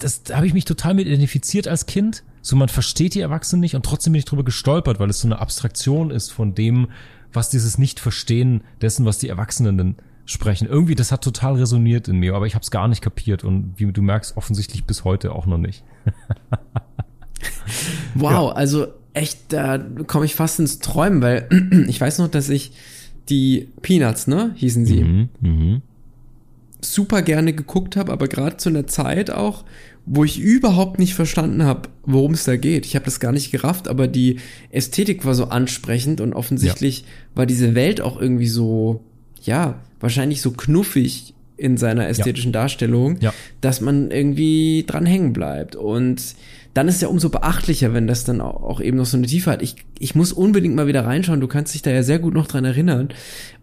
Speaker 2: das da habe ich mich total mit identifiziert als Kind. So man versteht die Erwachsenen nicht und trotzdem bin ich drüber gestolpert, weil es so eine Abstraktion ist von dem, was dieses Nicht-Verstehen dessen, was die Erwachsenen denn sprechen. Irgendwie, das hat total resoniert in mir, aber ich habe es gar nicht kapiert und wie du merkst, offensichtlich bis heute auch noch nicht.
Speaker 1: wow, ja. also echt, da komme ich fast ins Träumen, weil ich weiß noch, dass ich die Peanuts, ne, hießen sie, mhm, mh. super gerne geguckt habe, aber gerade zu einer Zeit auch, wo ich überhaupt nicht verstanden habe, worum es da geht. Ich habe das gar nicht gerafft, aber die Ästhetik war so ansprechend und offensichtlich ja. war diese Welt auch irgendwie so, ja, wahrscheinlich so knuffig in seiner ästhetischen ja. Darstellung, ja. dass man irgendwie dran hängen bleibt. Und dann ist ja umso beachtlicher, wenn das dann auch eben noch so eine Tiefe hat. Ich, ich muss unbedingt mal wieder reinschauen, du kannst dich da ja sehr gut noch dran erinnern.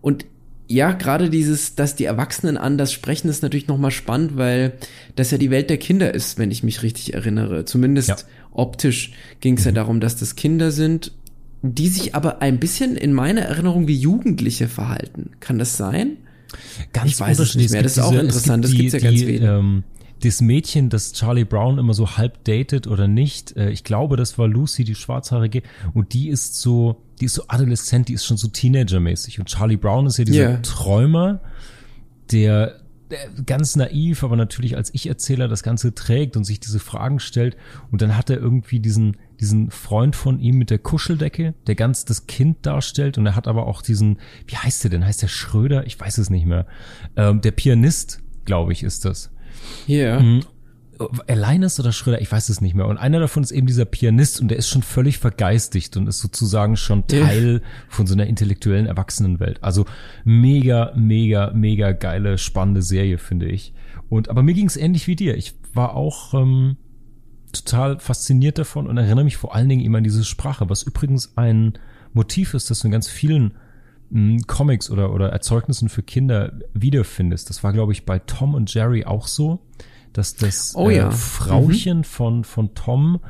Speaker 1: Und ja, gerade dieses, dass die Erwachsenen anders sprechen, ist natürlich nochmal spannend, weil das ja die Welt der Kinder ist, wenn ich mich richtig erinnere. Zumindest ja. optisch ging es mhm. ja darum, dass das Kinder sind, die sich aber ein bisschen in meiner Erinnerung wie Jugendliche verhalten. Kann das sein?
Speaker 2: Ganz ich weiß es nicht mehr. Das ist auch interessant. Das gibt's ja ganz wenig. Ähm, das Mädchen, das Charlie Brown immer so halb datet oder nicht, äh, ich glaube, das war Lucy, die Schwarzhaarige, und die ist so die ist so adoleszent, die ist schon so Teenager-mäßig. Und Charlie Brown ist ja dieser
Speaker 1: Yeah.
Speaker 2: Träumer, der ganz naiv, aber natürlich als Ich-Erzähler das Ganze trägt und sich diese Fragen stellt. Und dann hat er irgendwie diesen, diesen Freund von ihm mit der Kuscheldecke, der ganz das Kind darstellt. Und er hat aber auch diesen, wie heißt der denn? Heißt der Schröder? Ich weiß es nicht mehr. Ähm, der Pianist, glaube ich, ist das.
Speaker 1: Ja.
Speaker 2: Mhm. Linus oder Schröder, ich weiß es nicht mehr. Und einer davon ist eben dieser Pianist und der ist schon völlig vergeistigt und ist sozusagen schon. Teil von so einer intellektuellen Erwachsenenwelt. Also mega, mega, mega geile, spannende Serie, finde ich. Und aber mir ging es ähnlich wie dir. Ich war auch ähm, total fasziniert davon und erinnere mich vor allen Dingen immer an diese Sprache, was übrigens ein Motiv ist, das du in ganz vielen mh, Comics oder, oder Erzeugnissen für Kinder wiederfindest. Das war, glaube ich, bei Tom und Jerry auch so, dass das
Speaker 1: Oh ja.
Speaker 2: äh, Frauchen von, von Tom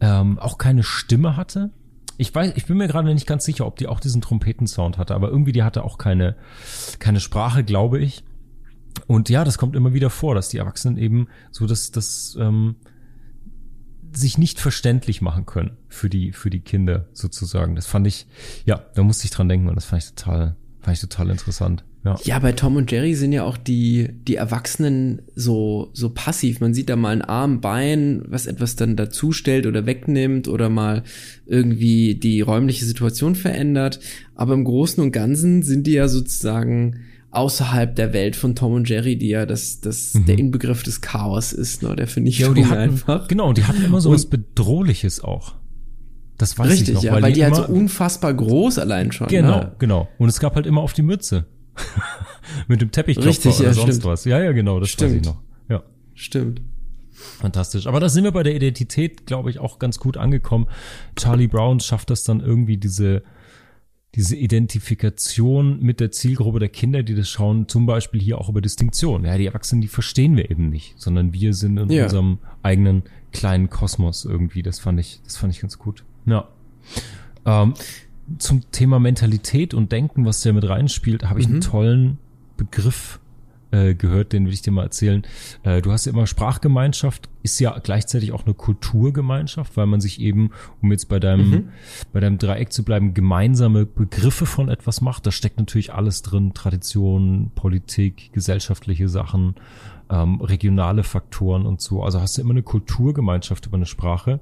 Speaker 2: ähm, auch keine Stimme hatte. Ich weiß, ich bin mir gerade nicht ganz sicher, ob die auch diesen Trompetensound hatte, aber irgendwie die hatte auch keine, keine Sprache, glaube ich. Und ja, das kommt immer wieder vor, dass die Erwachsenen eben so das, das ähm, sich nicht verständlich machen können für die, für die Kinder sozusagen. Das fand ich, ja, da musste ich dran denken und das fand ich total, fand ich total interessant. Ja.
Speaker 1: Ja, bei Tom und Jerry sind ja auch die, die Erwachsenen so, so passiv. Man sieht da mal einen Arm, Bein, was etwas dann dazustellt oder wegnimmt oder mal irgendwie die räumliche Situation verändert. Aber im Großen und Ganzen sind die ja sozusagen außerhalb der Welt von Tom und Jerry, die ja das, das, der Inbegriff des Chaos ist, ne, der
Speaker 2: Ja,
Speaker 1: Vernichtung
Speaker 2: und die hatten,
Speaker 1: einfach.
Speaker 2: genau, die hatten immer so was Bedrohliches auch. Das weiß ich
Speaker 1: Richtig,
Speaker 2: noch,
Speaker 1: ja, weil, die, halt
Speaker 2: immer,
Speaker 1: so unfassbar groß allein schon.
Speaker 2: Genau,
Speaker 1: Ne?
Speaker 2: genau. Und es gab halt immer auf die Mütze. Mit dem Teppichklopfer
Speaker 1: Richtig,
Speaker 2: oder
Speaker 1: ja,
Speaker 2: sonst
Speaker 1: stimmt.
Speaker 2: was. Ja, ja, genau, das weiß ich
Speaker 1: Stimmt.
Speaker 2: noch. Ja.
Speaker 1: Stimmt.
Speaker 2: Fantastisch. Aber da sind wir bei der Identität, glaube ich, auch ganz gut angekommen. Charlie Brown schafft das dann irgendwie, diese, diese Identifikation mit der Zielgruppe der Kinder, die das schauen, zum Beispiel hier auch über Distinktion. Ja, die Erwachsenen, die verstehen wir eben nicht, sondern wir sind in
Speaker 1: Ja.
Speaker 2: unserem eigenen kleinen Kosmos irgendwie. Das fand ich, das fand ich ganz gut. Ja. Ähm, zum Thema Mentalität und Denken, was der mit reinspielt, habe ich einen tollen Begriff äh, gehört, den will ich dir mal erzählen. Äh, du hast ja immer Sprachgemeinschaft, ist ja gleichzeitig auch eine Kulturgemeinschaft, weil man sich eben, um jetzt bei deinem, bei deinem Dreieck zu bleiben, gemeinsame Begriffe von etwas macht. Da steckt natürlich alles drin, Tradition, Politik, gesellschaftliche Sachen, ähm, regionale Faktoren und so. Also hast du immer eine Kulturgemeinschaft über eine Sprache.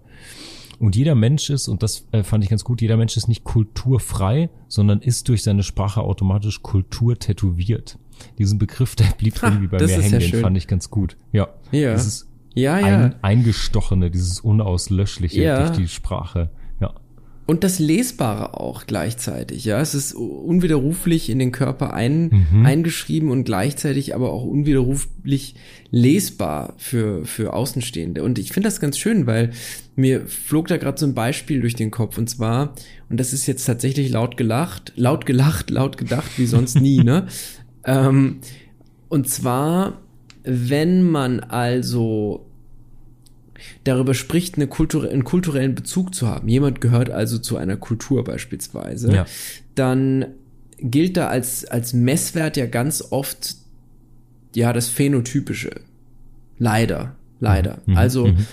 Speaker 2: Und jeder Mensch ist, und das äh, fand ich ganz gut, jeder Mensch ist nicht kulturfrei, sondern ist durch seine Sprache automatisch Kultur tätowiert. Diesen Begriff, der blieb
Speaker 1: Ha,
Speaker 2: irgendwie bei mir hängen,
Speaker 1: ja
Speaker 2: fand ich ganz gut. Ja.
Speaker 1: Ja.
Speaker 2: Dieses
Speaker 1: Ja, ja.
Speaker 2: ein, eingestochene, dieses unauslöschliche
Speaker 1: Ja.
Speaker 2: durch die Sprache.
Speaker 1: Und das Lesbare auch gleichzeitig, ja. Es ist unwiderruflich in den Körper ein,
Speaker 2: Mhm.
Speaker 1: eingeschrieben und gleichzeitig aber auch unwiderruflich lesbar für, für Außenstehende. Und ich finde das ganz schön, weil mir flog da gerade so ein Beispiel durch den Kopf und zwar, und das ist jetzt tatsächlich laut gelacht, laut gelacht, laut gedacht, wie sonst nie, ne? Ähm, und zwar, wenn man also darüber spricht, eine Kultur einen kulturellen Bezug zu haben. Jemand gehört also zu einer Kultur beispielsweise.
Speaker 2: Ja.
Speaker 1: Dann gilt da als, als Messwert ja ganz oft, ja, das Phänotypische. Leider, leider.
Speaker 2: Mhm,
Speaker 1: Also
Speaker 2: mhm.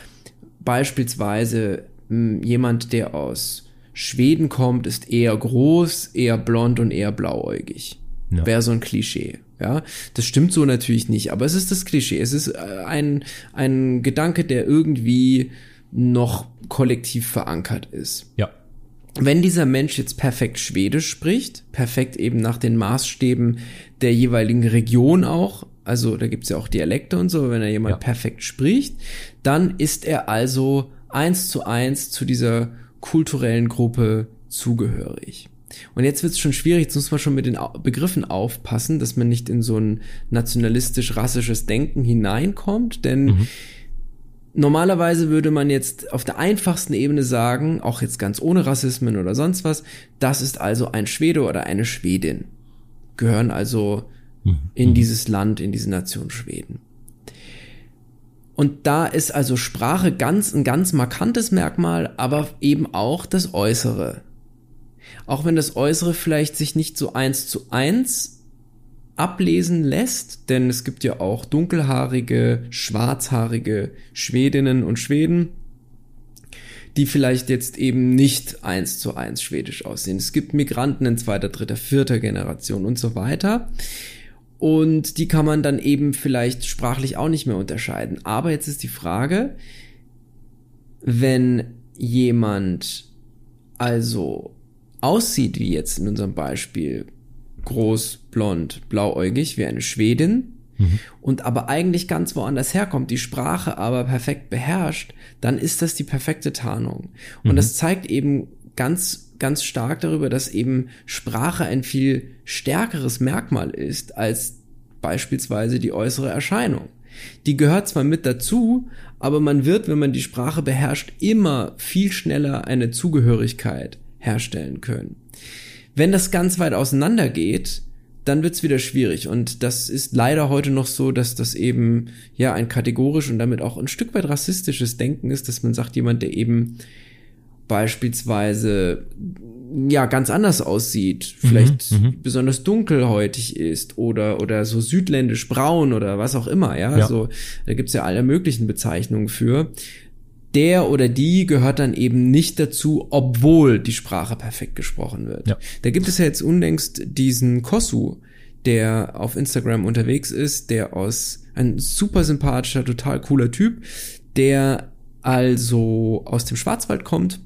Speaker 1: beispielsweise mh, jemand, der aus Schweden kommt, ist eher groß, eher blond und eher blauäugig.
Speaker 2: Ja.
Speaker 1: Wäre so ein Klischee. Ja, das stimmt so natürlich nicht, aber es ist das Klischee. Es ist äh, ein, ein Gedanke, der irgendwie noch kollektiv verankert ist.
Speaker 2: Ja.
Speaker 1: Wenn dieser Mensch jetzt perfekt Schwedisch spricht, perfekt eben nach den Maßstäben der jeweiligen Region auch, also da gibt's ja auch Dialekte und so, aber wenn er jemand
Speaker 2: Ja.
Speaker 1: perfekt spricht, dann ist er also eins zu eins zu dieser kulturellen Gruppe zugehörig. Und jetzt wird's schon schwierig, jetzt muss man schon mit den Begriffen aufpassen, dass man nicht in so ein nationalistisch-rassisches Denken hineinkommt, denn Normalerweise würde man jetzt auf der einfachsten Ebene sagen, auch jetzt ganz ohne Rassismen oder sonst was, das ist also ein Schwede oder eine Schwedin. Gehören also in dieses Land, in diese Nation Schweden. Und da ist also Sprache ganz, ein ganz markantes Merkmal, aber eben auch das Äußere. Auch wenn das Äußere vielleicht sich nicht so eins zu eins ablesen lässt, denn es gibt ja auch dunkelhaarige, schwarzhaarige Schwedinnen und Schweden, die vielleicht jetzt eben nicht eins zu eins Schwedisch aussehen. Es gibt Migranten in zweiter, dritter, vierter Generation und so weiter. Und die kann man dann eben vielleicht sprachlich auch nicht mehr unterscheiden. Aber jetzt ist die Frage, wenn jemand also aussieht wie jetzt in unserem Beispiel, groß, blond, blauäugig, wie eine Schwedin, mhm. und aber eigentlich ganz woanders herkommt, die Sprache aber perfekt beherrscht, dann ist das die perfekte Tarnung. Und mhm. das zeigt eben ganz, ganz stark darüber, dass eben Sprache ein viel stärkeres Merkmal ist als beispielsweise die äußere Erscheinung. Die gehört zwar mit dazu, aber man wird, wenn man die Sprache beherrscht, immer viel schneller eine Zugehörigkeit herstellen können. Wenn das ganz weit auseinander geht, dann wird's wieder schwierig. Und das ist leider heute noch so, dass das eben ja ein kategorisch und damit auch ein Stück weit rassistisches Denken ist, dass man sagt, jemand, der eben beispielsweise ja ganz anders aussieht, vielleicht mhm, mhm, besonders dunkelhäutig ist oder oder so südländisch braun oder was auch immer, ja, ja. so da gibt's ja alle möglichen Bezeichnungen für. Der oder die gehört dann eben nicht dazu, obwohl die Sprache perfekt gesprochen wird. Ja. Da gibt es ja jetzt unlängst diesen Kosu, der auf Instagram unterwegs ist, der aus ein super sympathischer, total cooler Typ, der also aus dem Schwarzwald kommt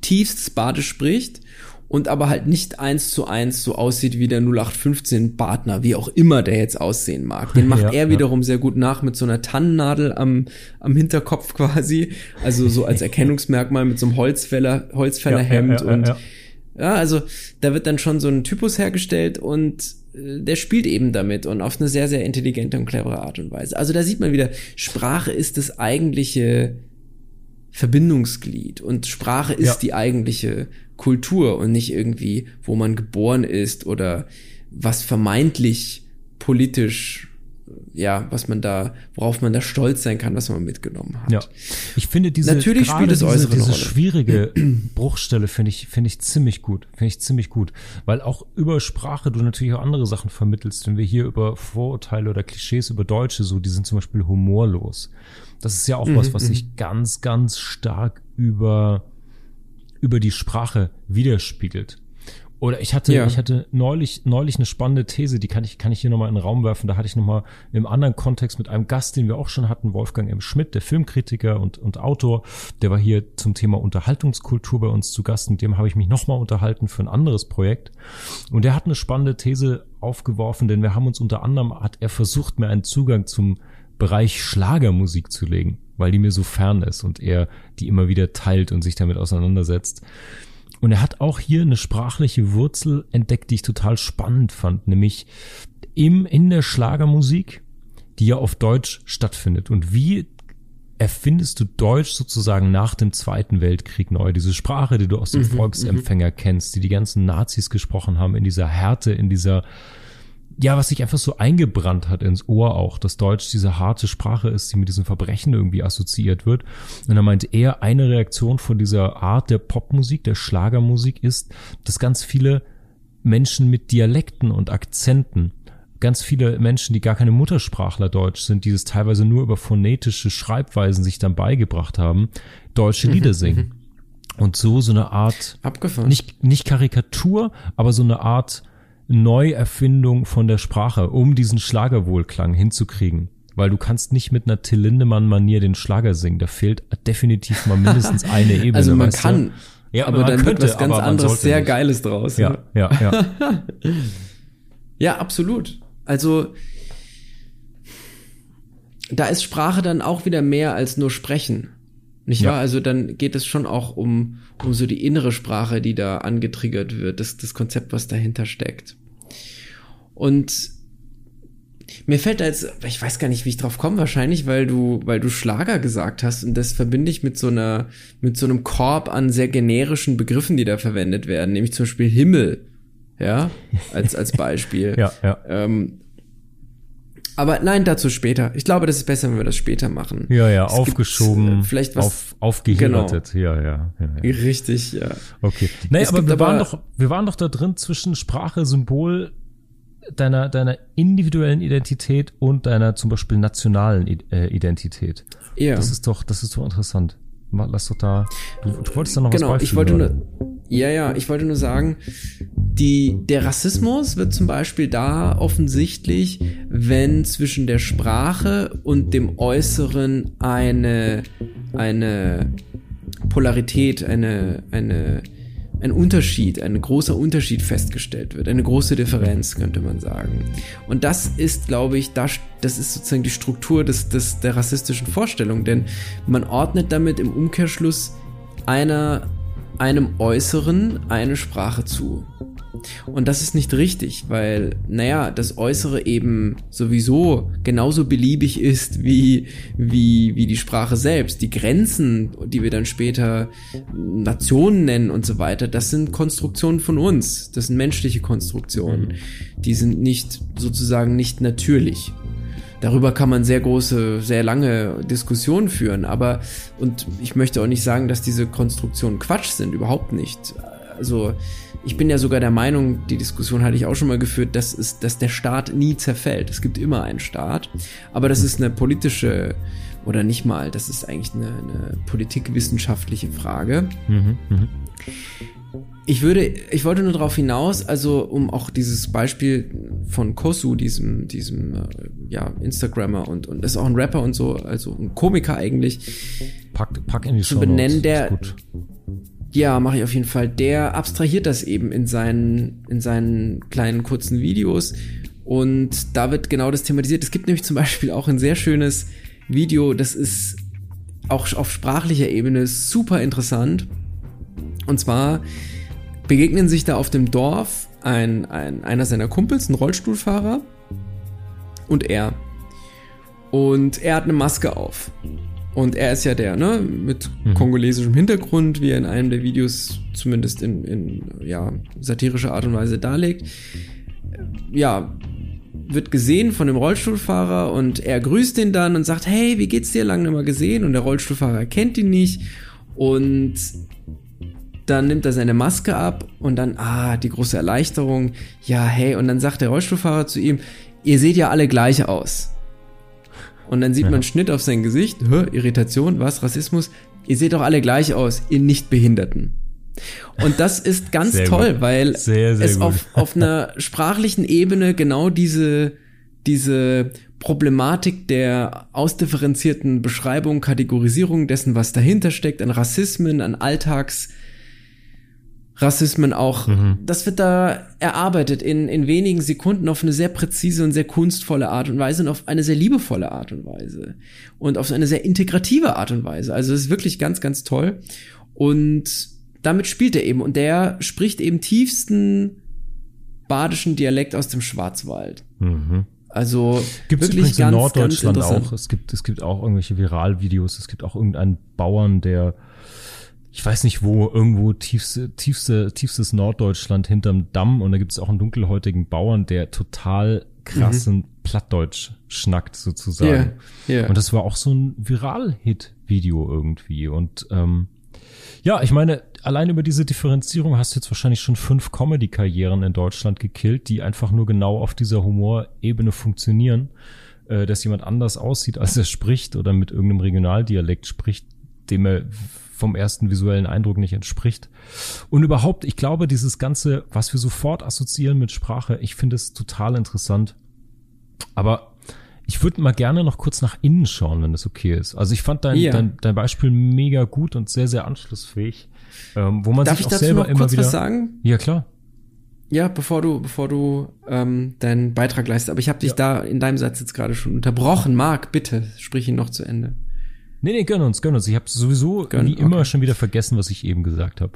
Speaker 1: tiefstes Badisch spricht und aber halt nicht eins zu eins so aussieht wie der 0815 Partner, wie auch immer der jetzt aussehen mag. Den macht ja, er wiederum ja. sehr gut nach mit so einer Tannennadel am, am Hinterkopf quasi, also so als Erkennungsmerkmal mit so einem Holzfäller, Holzfällerhemd ja, und ja, also da wird dann schon so ein Typus hergestellt und äh, der spielt eben damit und auf eine sehr, sehr intelligente und clevere Art und Weise. Also da sieht man wieder, Sprache ist das eigentliche Verbindungsglied und Sprache ist ja. die eigentliche Kultur und nicht irgendwie, wo man geboren ist oder was vermeintlich politisch ja, was man da, worauf man da stolz sein kann, was man mitgenommen hat. Ja,
Speaker 2: ich finde diese
Speaker 1: natürlich spielt das
Speaker 2: diese, diese schwierige Bruchstelle finde ich finde ich ziemlich gut, finde ich ziemlich gut, weil auch über Sprache du natürlich auch andere Sachen vermittelst. Wenn wir hier über Vorurteile oder Klischees über Deutsche so, die sind zum Beispiel humorlos. Das ist ja auch mhm, was, was sich mhm. ganz, ganz stark über, über die Sprache widerspiegelt. Oder ich hatte, ja. ich hatte neulich, neulich eine spannende These, die kann ich, kann ich hier nochmal in den Raum werfen. Da hatte ich nochmal im anderen Kontext mit einem Gast, den wir auch schon hatten, Wolfgang M. Schmidt, der Filmkritiker und, und Autor. Der war hier zum Thema Unterhaltungskultur bei uns zu Gast. Mit dem habe ich mich nochmal unterhalten für ein anderes Projekt. Und der hat eine spannende These aufgeworfen, denn wir haben uns unter anderem, hat er versucht, mir einen Zugang zum Bereich Schlagermusik zu legen, weil die mir so fern ist und er die immer wieder teilt und sich damit auseinandersetzt. Und er hat auch hier eine sprachliche Wurzel entdeckt, die ich total spannend fand, nämlich im, in der Schlagermusik, die ja auf Deutsch stattfindet. Und wie erfindest du Deutsch sozusagen nach dem Zweiten Weltkrieg neu? Diese Sprache, die du aus dem mhm, Volksempfänger mhm. kennst, die die ganzen Nazis gesprochen haben, in dieser Härte, in dieser ja, was sich einfach so eingebrannt hat ins Ohr auch, dass Deutsch diese harte Sprache ist, die mit diesem Verbrechen irgendwie assoziiert wird. Und er meinte er, eine Reaktion von dieser Art der Popmusik, der Schlagermusik ist, dass ganz viele Menschen mit Dialekten und Akzenten, ganz viele Menschen, die gar keine Muttersprachler Deutsch sind, die es teilweise nur über phonetische Schreibweisen sich dann beigebracht haben, deutsche Lieder mhm, singen. Mhm. Und so so eine Art,
Speaker 1: Abgefahren.
Speaker 2: nicht, nicht Karikatur, aber so eine Art, Neuerfindung von der Sprache, um diesen Schlagerwohlklang hinzukriegen. Weil du kannst nicht mit einer Till Lindemann-Manier den Schlager singen. Da fehlt definitiv mal mindestens eine Ebene.
Speaker 1: Also man kann, du? ja, aber dann könnte, wird was ganz anderes, sehr nicht. Geiles draus.
Speaker 2: Ja, ja, ja.
Speaker 1: ja, absolut. Also da ist Sprache dann auch wieder mehr als nur Sprechen. Nicht ja. wahr? Also dann geht es schon auch um, um so die innere Sprache, die da angetriggert wird, das, das Konzept, was dahinter steckt. Und mir fällt da jetzt, ich weiß gar nicht, wie ich drauf komme, wahrscheinlich, weil du, weil du Schlager gesagt hast und das verbinde ich mit so einer, mit so einem Korb an sehr generischen Begriffen, die da verwendet werden, nämlich zum Beispiel Himmel, ja, als, als Beispiel.
Speaker 2: ja, ja.
Speaker 1: Ähm, aber nein, dazu später. Ich glaube, das ist besser, wenn wir das später machen.
Speaker 2: Ja, ja, es aufgeschoben,
Speaker 1: äh, vielleicht was
Speaker 2: auf, aufgehärtet. Genau. Ja, ja, ja, ja.
Speaker 1: Richtig, ja.
Speaker 2: Okay. Naja, aber wir aber waren doch, wir waren doch da drin zwischen Sprache, Symbol deiner, deiner individuellen Identität und deiner zum Beispiel nationalen äh, Identität. Ja. Das ist doch, das ist doch interessant. Lass doch da. Du, du wolltest da noch
Speaker 1: genau,
Speaker 2: was
Speaker 1: ich wollte nur, Ja, ja, ich wollte nur sagen, die, der Rassismus wird zum Beispiel da offensichtlich, wenn zwischen der Sprache und dem Äußeren eine, eine Polarität, eine, eine, ein Unterschied, ein großer Unterschied festgestellt wird, eine große Differenz, könnte man sagen. Und das ist, glaube ich, das, das ist sozusagen die Struktur des, des, der rassistischen Vorstellung, denn man ordnet damit im Umkehrschluss einer, einem Äußeren eine Sprache zu. Und das ist nicht richtig, weil, naja, das Äußere eben sowieso genauso beliebig ist wie, wie, wie die Sprache selbst. Die Grenzen, die wir dann später Nationen nennen und so weiter, das sind Konstruktionen von uns. Das sind menschliche Konstruktionen. Die sind nicht sozusagen nicht natürlich. Darüber kann man sehr große, sehr lange Diskussionen führen, aber, und ich möchte auch nicht sagen, dass diese Konstruktionen Quatsch sind, überhaupt nicht. Also, ich bin ja sogar der Meinung, die Diskussion hatte ich auch schon mal geführt, dass, es, dass der Staat nie zerfällt. Es gibt immer einen Staat. Aber das ist eine politische, oder nicht mal, das ist eigentlich eine, eine politikwissenschaftliche Frage. Mhm, mh. Ich würde, ich wollte nur darauf hinaus, also um auch dieses Beispiel von Kosu, diesem, diesem, äh, ja, Instagrammer und, und ist auch ein Rapper und so, also ein Komiker eigentlich.
Speaker 2: Pack, pack in die
Speaker 1: zu benennen, der, ja, mache ich auf jeden Fall. Der abstrahiert das eben in seinen, in seinen kleinen kurzen Videos. Und da wird genau das thematisiert. Es gibt nämlich zum Beispiel auch ein sehr schönes Video, das ist auch auf sprachlicher Ebene super interessant. Und zwar begegnen sich da auf dem Dorf ein, ein, einer seiner Kumpels, ein Rollstuhlfahrer, und er. Und er hat eine Maske auf. Und er ist ja der, ne, mit mhm. kongolesischem Hintergrund, wie er in einem der Videos zumindest in, in ja, satirischer Art und Weise darlegt. Ja, wird gesehen von dem Rollstuhlfahrer und er grüßt ihn dann und sagt, hey, wie geht's dir? Lange nicht mal gesehen. Und der Rollstuhlfahrer erkennt ihn nicht. Und dann nimmt er seine Maske ab und dann, ah, die große Erleichterung. Ja, hey, und dann sagt der Rollstuhlfahrer zu ihm, ihr seht ja alle gleich aus. Und dann sieht ja. man Schnitt auf sein Gesicht, Hö, Irritation, was, Rassismus. Ihr seht doch alle gleich aus, ihr Nichtbehinderten. Und das ist ganz sehr toll, gut. weil sehr, sehr es auf, auf einer sprachlichen Ebene genau diese, diese Problematik der ausdifferenzierten Beschreibung, Kategorisierung dessen, was dahinter steckt, an Rassismen, an Alltags, Rassismen auch, mhm. das wird da erarbeitet in, in wenigen Sekunden auf eine sehr präzise und sehr kunstvolle Art und Weise und auf eine sehr liebevolle Art und Weise und auf eine sehr integrative Art und Weise. Also es ist wirklich ganz, ganz toll und damit spielt er eben und der spricht eben tiefsten badischen Dialekt aus dem Schwarzwald. Mhm. Also
Speaker 2: gibt es übrigens ganz, in Norddeutschland auch. Es gibt es gibt auch irgendwelche Viralvideos. Es gibt auch irgendeinen Bauern, der ich weiß nicht wo, irgendwo tiefste, tiefste, tiefstes Norddeutschland hinterm Damm und da gibt es auch einen dunkelhäutigen Bauern, der total krassen mhm. Plattdeutsch schnackt sozusagen. Yeah, yeah. Und das war auch so ein Viral-Hit-Video irgendwie. Und ähm, ja, ich meine, allein über diese Differenzierung hast du jetzt wahrscheinlich schon fünf Comedy-Karrieren in Deutschland gekillt, die einfach nur genau auf dieser Humorebene funktionieren, äh, dass jemand anders aussieht, als er spricht oder mit irgendeinem Regionaldialekt spricht, dem er vom ersten visuellen Eindruck nicht entspricht. Und überhaupt, ich glaube, dieses Ganze, was wir sofort assoziieren mit Sprache, ich finde es total interessant. Aber ich würde mal gerne noch kurz nach innen schauen, wenn das okay ist. Also ich fand dein, ja. dein, dein Beispiel mega gut und sehr, sehr anschlussfähig. Ähm, wo man
Speaker 1: Darf
Speaker 2: sich
Speaker 1: ich
Speaker 2: auch selber
Speaker 1: noch
Speaker 2: immer
Speaker 1: kurz
Speaker 2: wieder.
Speaker 1: Was sagen?
Speaker 2: Ja, klar.
Speaker 1: Ja, bevor du, bevor du ähm, deinen Beitrag leistest. Aber ich habe dich ja. da in deinem Satz jetzt gerade schon unterbrochen. Marc, bitte, sprich ihn noch zu Ende.
Speaker 2: Nee, nee, gönn uns, gönn uns. Ich habe sowieso gönn, wie okay. immer schon wieder vergessen, was ich eben gesagt habe.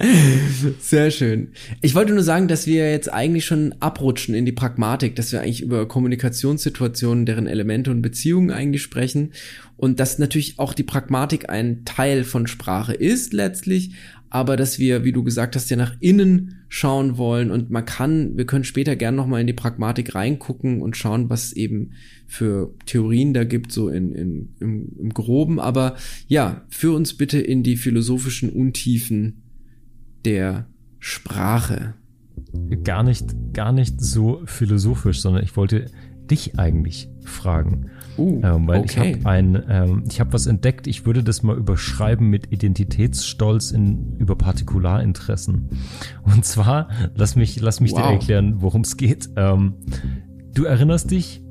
Speaker 1: Sehr schön. Ich wollte nur sagen, dass wir jetzt eigentlich schon abrutschen in die Pragmatik, dass wir eigentlich über Kommunikationssituationen, deren Elemente und Beziehungen eigentlich sprechen und dass natürlich auch die Pragmatik ein Teil von Sprache ist letztlich, aber dass wir, wie du gesagt hast, ja nach innen schauen wollen und man kann, wir können später gern nochmal in die Pragmatik reingucken und schauen, was es eben für Theorien da gibt, so in, in, im, im Groben, aber ja, führ uns bitte in die philosophischen Untiefen der Sprache.
Speaker 2: Gar nicht, gar nicht so philosophisch, sondern ich wollte dich eigentlich fragen.
Speaker 1: Uh,
Speaker 2: ähm, weil
Speaker 1: okay.
Speaker 2: ich habe ein, ähm, ich habe was entdeckt. Ich würde das mal überschreiben mit Identitätsstolz in über Partikularinteressen. Und zwar, lass mich, lass mich dir
Speaker 1: Wow.
Speaker 2: erklären, worum es geht. Ähm, du erinnerst dich,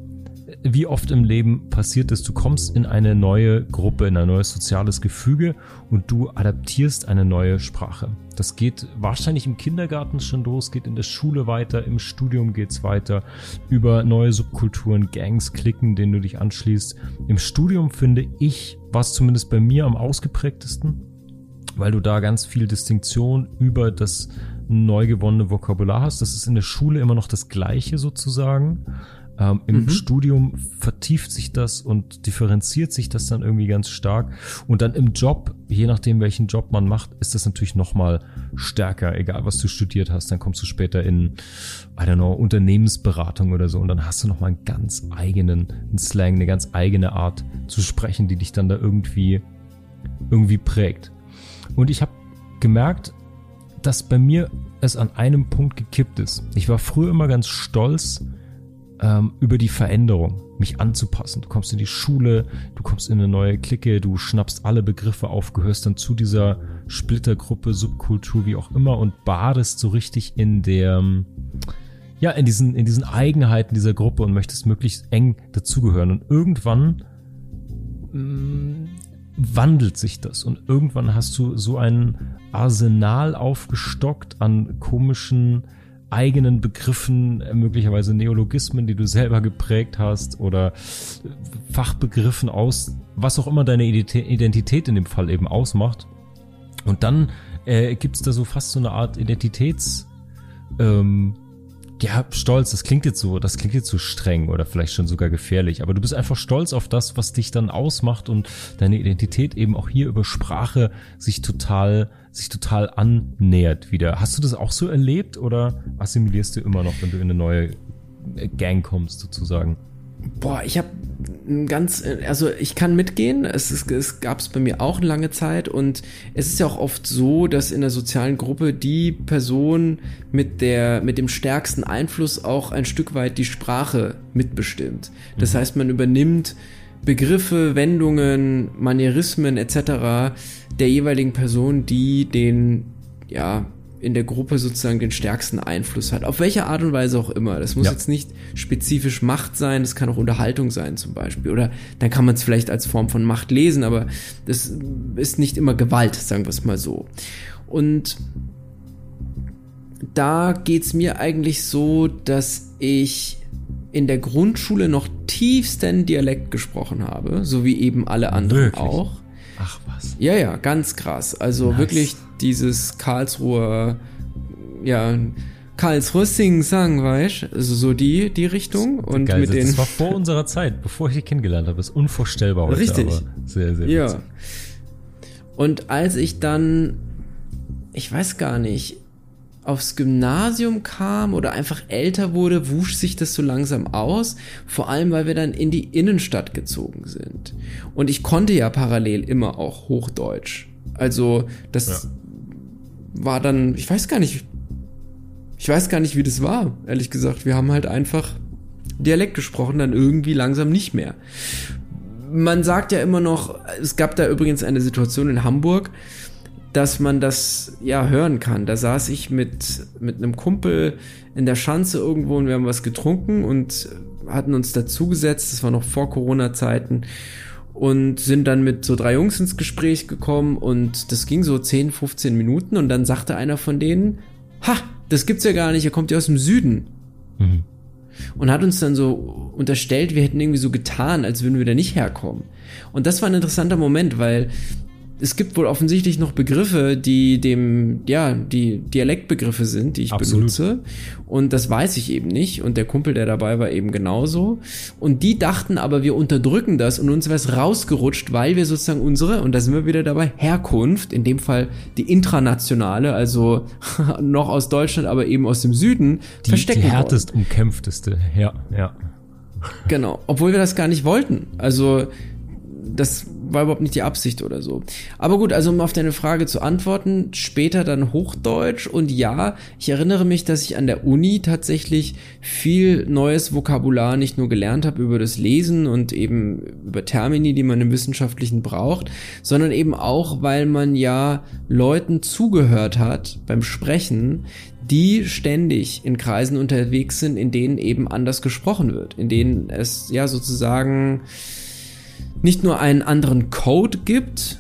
Speaker 2: wie oft im Leben passiert es, du kommst in eine neue Gruppe, in ein neues soziales Gefüge und du adaptierst eine neue Sprache. Das geht wahrscheinlich im Kindergarten schon los, geht in der Schule weiter, im Studium geht's weiter, über neue Subkulturen, Gangs, Klicken, denen du dich anschließt. Im Studium finde ich, war es zumindest bei mir am ausgeprägtesten, weil du da ganz viel Distinktion über das neu gewonnene Vokabular hast. Das ist in der Schule immer noch das Gleiche sozusagen. Ähm, Im Studium vertieft sich das und differenziert sich das dann irgendwie ganz stark. Und dann im Job, je nachdem welchen Job man macht, ist das natürlich nochmal stärker, egal was du studiert hast. Dann kommst du später in, I don't know, Unternehmensberatung oder so und dann hast du nochmal einen ganz eigenen einen Slang, eine ganz eigene Art zu sprechen, die dich dann da irgendwie, irgendwie prägt. Und ich habe gemerkt, dass bei mir es an einem Punkt gekippt ist. Ich war früher immer ganz stolz ähm, über die Veränderung, mich anzupassen. Du kommst in die Schule, du kommst in eine neue Clique, du schnappst alle Begriffe auf, gehörst dann zu dieser Splittergruppe, Subkultur, wie auch immer und badest so richtig in der, ja, in diesen, in diesen Eigenheiten dieser Gruppe und möchtest möglichst eng dazugehören. Und irgendwann mh, wandelt sich das und irgendwann hast du so ein Arsenal aufgestockt an komischen eigenen Begriffen, äh, möglicherweise Neologismen, die du selber geprägt hast oder äh, Fachbegriffen aus, was auch immer deine Identi- Identität in dem Fall eben ausmacht. Und dann äh, gibt's da so fast so eine Art Identitäts, ähm, ja, stolz, das klingt jetzt so, das klingt jetzt so streng oder vielleicht schon sogar gefährlich, aber du bist einfach stolz auf das, was dich dann ausmacht und deine Identität eben auch hier über Sprache sich total, sich total annähert wieder. Hast du das auch so erlebt oder assimilierst du immer noch, wenn du in eine neue äh, Gang kommst sozusagen?
Speaker 1: Boah, ich habe ganz, also ich kann mitgehen. Es, ist, es gab es bei mir auch eine lange Zeit und es ist ja auch oft so, dass in der sozialen Gruppe die Person mit der mit dem stärksten Einfluss auch ein Stück weit die Sprache mitbestimmt. Das heißt, man übernimmt Begriffe, Wendungen, Manierismen etc. der jeweiligen Person, die den ja in der Gruppe sozusagen den stärksten Einfluss hat. Auf welche Art und Weise auch immer. Das muss
Speaker 2: Ja.
Speaker 1: jetzt nicht spezifisch Macht sein, das kann auch Unterhaltung sein zum Beispiel. Oder dann kann man es vielleicht als Form von Macht lesen, aber das ist nicht immer Gewalt, sagen wir es mal so. Und da geht's mir eigentlich so, dass ich in der Grundschule noch tiefsten Dialekt gesprochen habe, so wie eben alle anderen
Speaker 2: Wirklich?
Speaker 1: auch.
Speaker 2: Ach was.
Speaker 1: Ja, ja, ganz krass. Also
Speaker 2: Nice.
Speaker 1: wirklich dieses Karlsruher, ja, Karlsruher Sing Sang, weißt Also so die, die Richtung. Und
Speaker 2: Geil,
Speaker 1: mit
Speaker 2: das,
Speaker 1: den.
Speaker 2: das war vor unserer Zeit, bevor ich dich kennengelernt habe. Das ist unvorstellbar heute,
Speaker 1: Richtig.
Speaker 2: sehr, sehr
Speaker 1: ja.
Speaker 2: witzig.
Speaker 1: Und als ich dann, ich weiß gar nicht, aufs Gymnasium kam oder einfach älter wurde, wusch sich das so langsam aus. Vor allem, weil wir dann in die Innenstadt gezogen sind. Und ich konnte ja parallel immer auch Hochdeutsch. Also, das war dann, ich weiß gar nicht, ich weiß gar nicht, wie das war, ehrlich gesagt. Wir haben halt einfach Dialekt gesprochen, dann irgendwie langsam nicht mehr. Man sagt ja immer noch, es gab da übrigens eine Situation in Hamburg, dass man das ja hören kann. Da saß ich mit, mit einem Kumpel in der Schanze irgendwo und wir haben was getrunken und hatten uns dazugesetzt. Das war noch vor Corona-Zeiten und sind dann mit so drei Jungs ins Gespräch gekommen und das ging so 10, 15 Minuten und dann sagte einer von denen, ha, das gibt's ja gar nicht, ihr kommt ja aus dem Süden.
Speaker 2: Mhm.
Speaker 1: Und hat uns dann so unterstellt, wir hätten irgendwie so getan, als würden wir da nicht herkommen. Und das war ein interessanter Moment, weil es gibt wohl offensichtlich noch Begriffe, die dem, ja, die Dialektbegriffe sind, die ich
Speaker 2: Absolut.
Speaker 1: benutze. Und das weiß ich eben nicht. Und der Kumpel, der dabei war, eben genauso. Und die dachten aber, wir unterdrücken das und uns wäre es rausgerutscht, weil wir sozusagen unsere, und da sind wir wieder dabei, Herkunft, in dem Fall die intranationale, also noch aus Deutschland, aber eben aus dem Süden,
Speaker 2: Die,
Speaker 1: verstecken
Speaker 2: die
Speaker 1: wollen.
Speaker 2: härtest umkämpfteste, ja, ja.
Speaker 1: Genau, obwohl wir das gar nicht wollten. Also das war überhaupt nicht die Absicht oder so. Aber gut, also um auf deine Frage zu antworten, später dann Hochdeutsch und ja, ich erinnere mich, dass ich an der Uni tatsächlich viel neues Vokabular nicht nur gelernt habe über das Lesen und eben über Termini, die man im Wissenschaftlichen braucht, sondern eben auch, weil man ja Leuten zugehört hat beim Sprechen, die ständig in Kreisen unterwegs sind, in denen eben anders gesprochen wird, in denen es ja sozusagen nicht nur einen anderen Code gibt,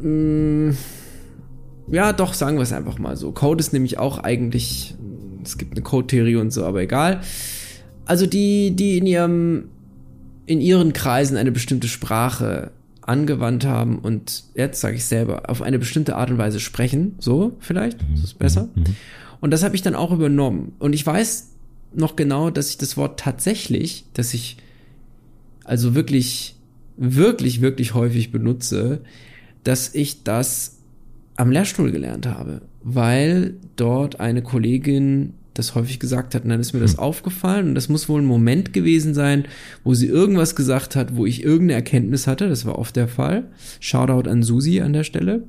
Speaker 1: mh, mm, ja, doch, sagen wir es einfach mal so. Code ist nämlich auch eigentlich, es gibt eine Code-Theorie und so, aber egal. Also die, die in ihrem, in ihren Kreisen eine bestimmte Sprache angewandt haben und jetzt sage ich selber, auf eine bestimmte Art und Weise sprechen, so vielleicht, mhm. ist besser. Mhm. mhm. Und das habe ich dann auch übernommen. Und ich weiß noch genau, dass ich das Wort tatsächlich, dass ich also wirklich, wirklich, wirklich häufig benutze, dass ich das am Lehrstuhl gelernt habe, weil dort eine Kollegin das häufig gesagt hat und dann ist mir das hm. aufgefallen und das muss wohl ein Moment gewesen sein, wo sie irgendwas gesagt hat, wo ich irgendeine Erkenntnis hatte, das war oft der Fall. Shoutout an Susi an der Stelle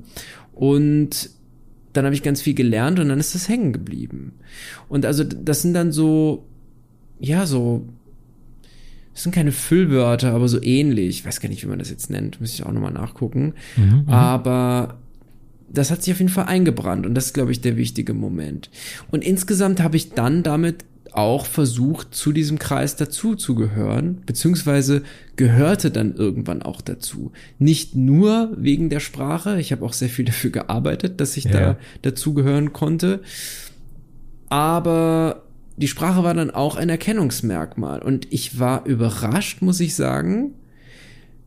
Speaker 1: und dann habe ich ganz viel gelernt und dann ist das hängen geblieben. Und also das sind dann so, ja, so, das sind keine Füllwörter, aber so ähnlich. Ich weiß gar nicht, wie man das jetzt nennt, müsste ich auch nochmal nachgucken. Mhm, mhm, aber das hat sich auf jeden Fall eingebrannt und das ist, glaube ich, der wichtige Moment. Und insgesamt habe ich dann damit auch versucht, zu diesem Kreis dazu zu gehören, beziehungsweise gehörte dann irgendwann auch dazu. Nicht nur wegen der Sprache, ich habe auch sehr viel dafür gearbeitet, dass ich ja. da dazugehören konnte, aber die Sprache war dann auch ein Erkennungsmerkmal und ich war überrascht, muss ich sagen,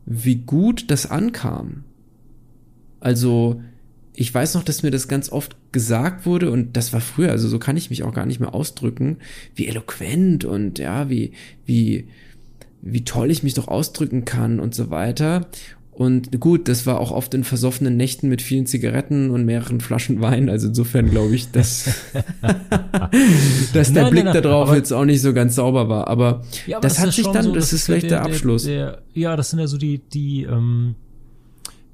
Speaker 1: wie gut das ankam. Also ich weiß noch, dass mir das ganz oft gesagt wurde und das war früher, also so kann ich mich auch gar nicht mehr ausdrücken, wie eloquent und ja, wie, wie, wie toll ich mich doch ausdrücken kann und so weiter. Und gut, das war auch oft in versoffenen Nächten mit vielen Zigaretten und mehreren Flaschen Wein. Also insofern glaube ich, dass, dass der nein, Blick nein, nein, darauf jetzt auch nicht so ganz sauber war. Aber, ja, aber das, das hat sich dann, so, das, das ist vielleicht der, der Abschluss. Der,
Speaker 2: ja, das sind ja so die, die, ähm,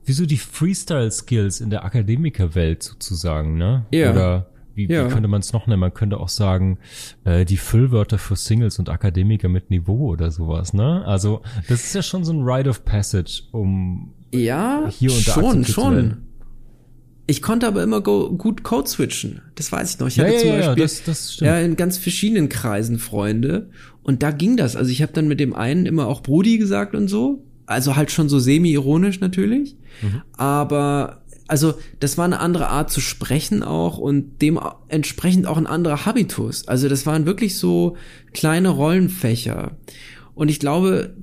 Speaker 2: wie so die Freestyle-Skills in der Akademikerwelt sozusagen, ne? Ja. Oder wie, ja. wie könnte man es noch nennen? Man könnte auch sagen, äh, die Füllwörter für Singles und Akademiker mit Niveau oder sowas, ne? Also, das ist ja schon so ein Rite of Passage, um
Speaker 1: ja, hier und da schon, schon. Ich konnte aber immer go, gut Code switchen. Das weiß ich noch. Ich hatte ja, zum ja, Beispiel das, das ja, in ganz verschiedenen Kreisen Freunde. Und da ging das. Also ich habe dann mit dem einen immer auch Brudi gesagt und so also halt schon so semi-ironisch natürlich, mhm. aber also das war eine andere Art zu sprechen auch und dementsprechend auch ein anderer Habitus. Also das waren wirklich so kleine Rollenfächer. Und ich glaube,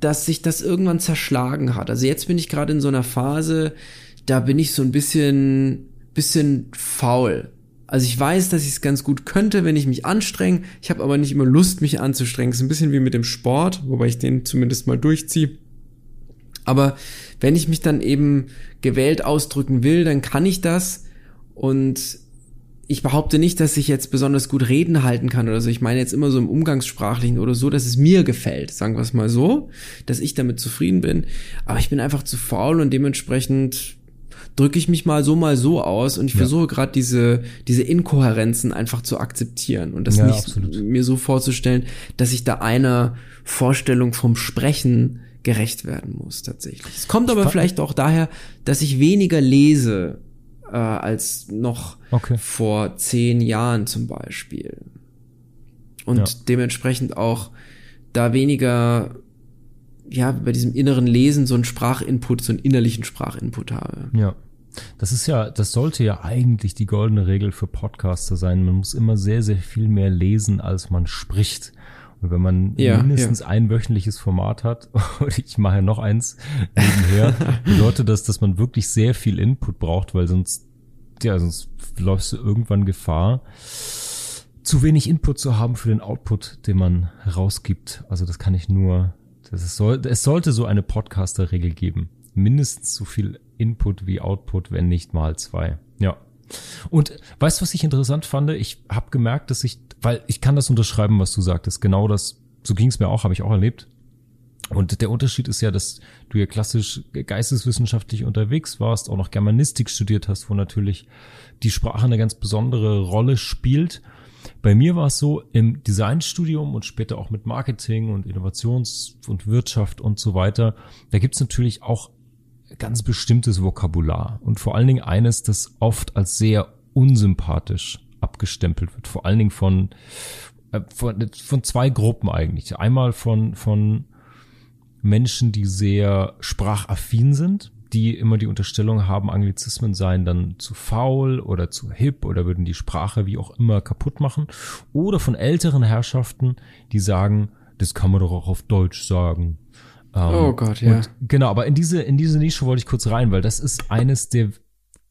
Speaker 1: dass sich das irgendwann zerschlagen hat. Also jetzt bin ich gerade in so einer Phase, da bin ich so ein bisschen, bisschen faul. Also ich weiß, dass ich es ganz gut könnte, wenn ich mich anstrenge. Ich habe aber nicht immer Lust, mich anzustrengen. Es ist ein bisschen wie mit dem Sport, wobei ich den zumindest mal durchziehe. Aber wenn ich mich dann eben gewählt ausdrücken will, dann kann ich das. Und ich behaupte nicht, dass ich jetzt besonders gut Reden halten kann oder so. Ich meine jetzt immer so im Umgangssprachlichen oder so, dass es mir gefällt, sagen wir es mal so, dass ich damit zufrieden bin. Aber ich bin einfach zu faul und dementsprechend drücke ich mich mal so mal so aus und ich ja. versuche gerade diese diese Inkohärenzen einfach zu akzeptieren und das ja, nicht absolut. mir so vorzustellen, dass ich da einer Vorstellung vom Sprechen gerecht werden muss tatsächlich. Es kommt aber vielleicht auch daher, dass ich weniger lese äh, als noch okay. vor zehn Jahren zum Beispiel und ja. dementsprechend auch da weniger ja, bei diesem inneren Lesen so einen Sprachinput, so einen innerlichen Sprachinput habe.
Speaker 2: Ja. Das ist ja, das sollte ja eigentlich die goldene Regel für Podcaster sein. Man muss immer sehr, sehr viel mehr lesen, als man spricht. Und wenn man ja, mindestens ja. ein wöchentliches Format hat, und ich mache ja noch eins nebenher, bedeutet das, dass man wirklich sehr viel Input braucht, weil sonst, ja, sonst läufst du irgendwann Gefahr, zu wenig Input zu haben für den Output, den man rausgibt. Also das kann ich nur, das ist, soll, es sollte so eine Podcaster-Regel geben. Mindestens so viel Input wie Output, wenn nicht mal zwei. Ja. Und weißt du, was ich interessant fand? Ich habe gemerkt, dass ich, weil ich kann das unterschreiben, was du sagtest. Genau das, so ging es mir auch, habe ich auch erlebt. Und der Unterschied ist ja, dass du ja klassisch geisteswissenschaftlich unterwegs warst, auch noch Germanistik studiert hast, wo natürlich die Sprache eine ganz besondere Rolle spielt. Bei mir war es so, im Designstudium und später auch mit Marketing und Innovations- und Wirtschaft und so weiter, da gibt's natürlich auch ganz bestimmtes Vokabular und vor allen Dingen eines, das oft als sehr unsympathisch abgestempelt wird. Vor allen Dingen von, äh, von, von zwei Gruppen eigentlich. Einmal von, von Menschen, die sehr sprachaffin sind, die immer die Unterstellung haben, Anglizismen seien dann zu faul oder zu hip oder würden die Sprache wie auch immer kaputt machen. Oder von älteren Herrschaften, die sagen, das kann man doch auch auf Deutsch sagen.
Speaker 1: Ähm, oh Gott, ja. Und,
Speaker 2: genau, aber in diese, in diese Nische wollte ich kurz rein, weil das ist eines der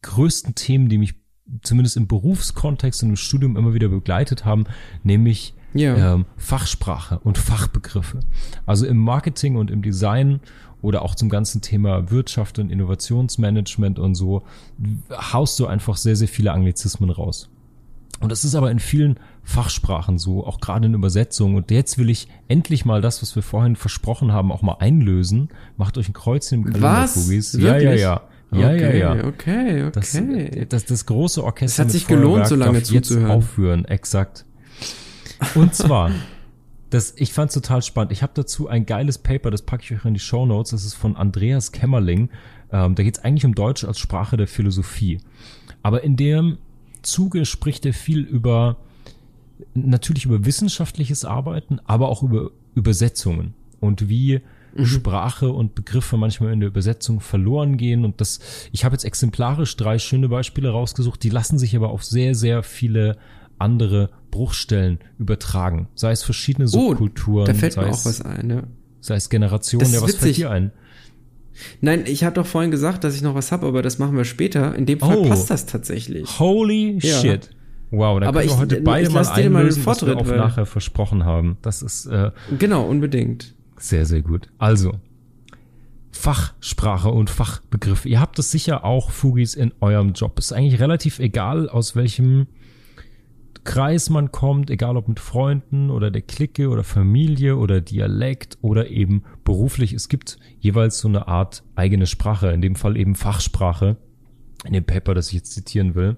Speaker 2: größten Themen, die mich zumindest im Berufskontext und im Studium immer wieder begleitet haben, nämlich ja. ähm, Fachsprache und Fachbegriffe. Also im Marketing und im Design oder auch zum ganzen Thema Wirtschaft und Innovationsmanagement und so haust du einfach sehr, sehr viele Anglizismen raus. Und das ist aber in vielen Fachsprachen so, auch gerade in Übersetzungen. Und jetzt will ich endlich mal das, was wir vorhin versprochen haben, auch mal einlösen. Macht euch ein Kreuzchen
Speaker 1: im Kalender, was?
Speaker 2: Kugis. Ja, ja, ja. Ja,
Speaker 1: okay,
Speaker 2: ja, ja.
Speaker 1: Okay, okay.
Speaker 2: Das, das, das große Orchester.
Speaker 1: Es hat sich gelohnt, so lange zuzuhören.
Speaker 2: Jetzt aufhören, exakt. Und zwar, das, ich fand's total spannend. Ich habe dazu ein geiles Paper, das packe ich euch in die Show Notes. Das ist von Andreas Kämmerling. Ähm, da geht's eigentlich um Deutsch als Sprache der Philosophie. Aber in dem Zuge spricht er viel über natürlich über wissenschaftliches Arbeiten, aber auch über Übersetzungen und wie mhm. Sprache und Begriffe manchmal in der Übersetzung verloren gehen. Und das, ich habe jetzt exemplarisch drei schöne Beispiele rausgesucht, die lassen sich aber auf sehr, sehr viele andere Bruchstellen übertragen. Sei es verschiedene Subkulturen.
Speaker 1: Oh, da fällt
Speaker 2: mir
Speaker 1: auch was ein, ja.
Speaker 2: Sei es Generationen. Ja, was witzig. fällt dir ein?
Speaker 1: Nein, ich habe doch vorhin gesagt, dass ich noch was hab, aber das machen wir später. In dem Fall oh. passt das tatsächlich.
Speaker 2: Holy ja. shit. Wow, da
Speaker 1: aber können wir
Speaker 2: heute beide mal einlösen, mal was wir auch nachher versprochen haben. Das ist äh,
Speaker 1: genau unbedingt.
Speaker 2: Sehr, sehr gut. Also Fachsprache und Fachbegriffe. Ihr habt es sicher auch, Fugis, in eurem Job. Ist eigentlich relativ egal, aus welchem Kreis man kommt, egal ob mit Freunden oder der Clique oder Familie oder Dialekt oder eben beruflich. Es gibt jeweils so eine Art eigene Sprache, in dem Fall eben Fachsprache, in dem Paper, das ich jetzt zitieren will.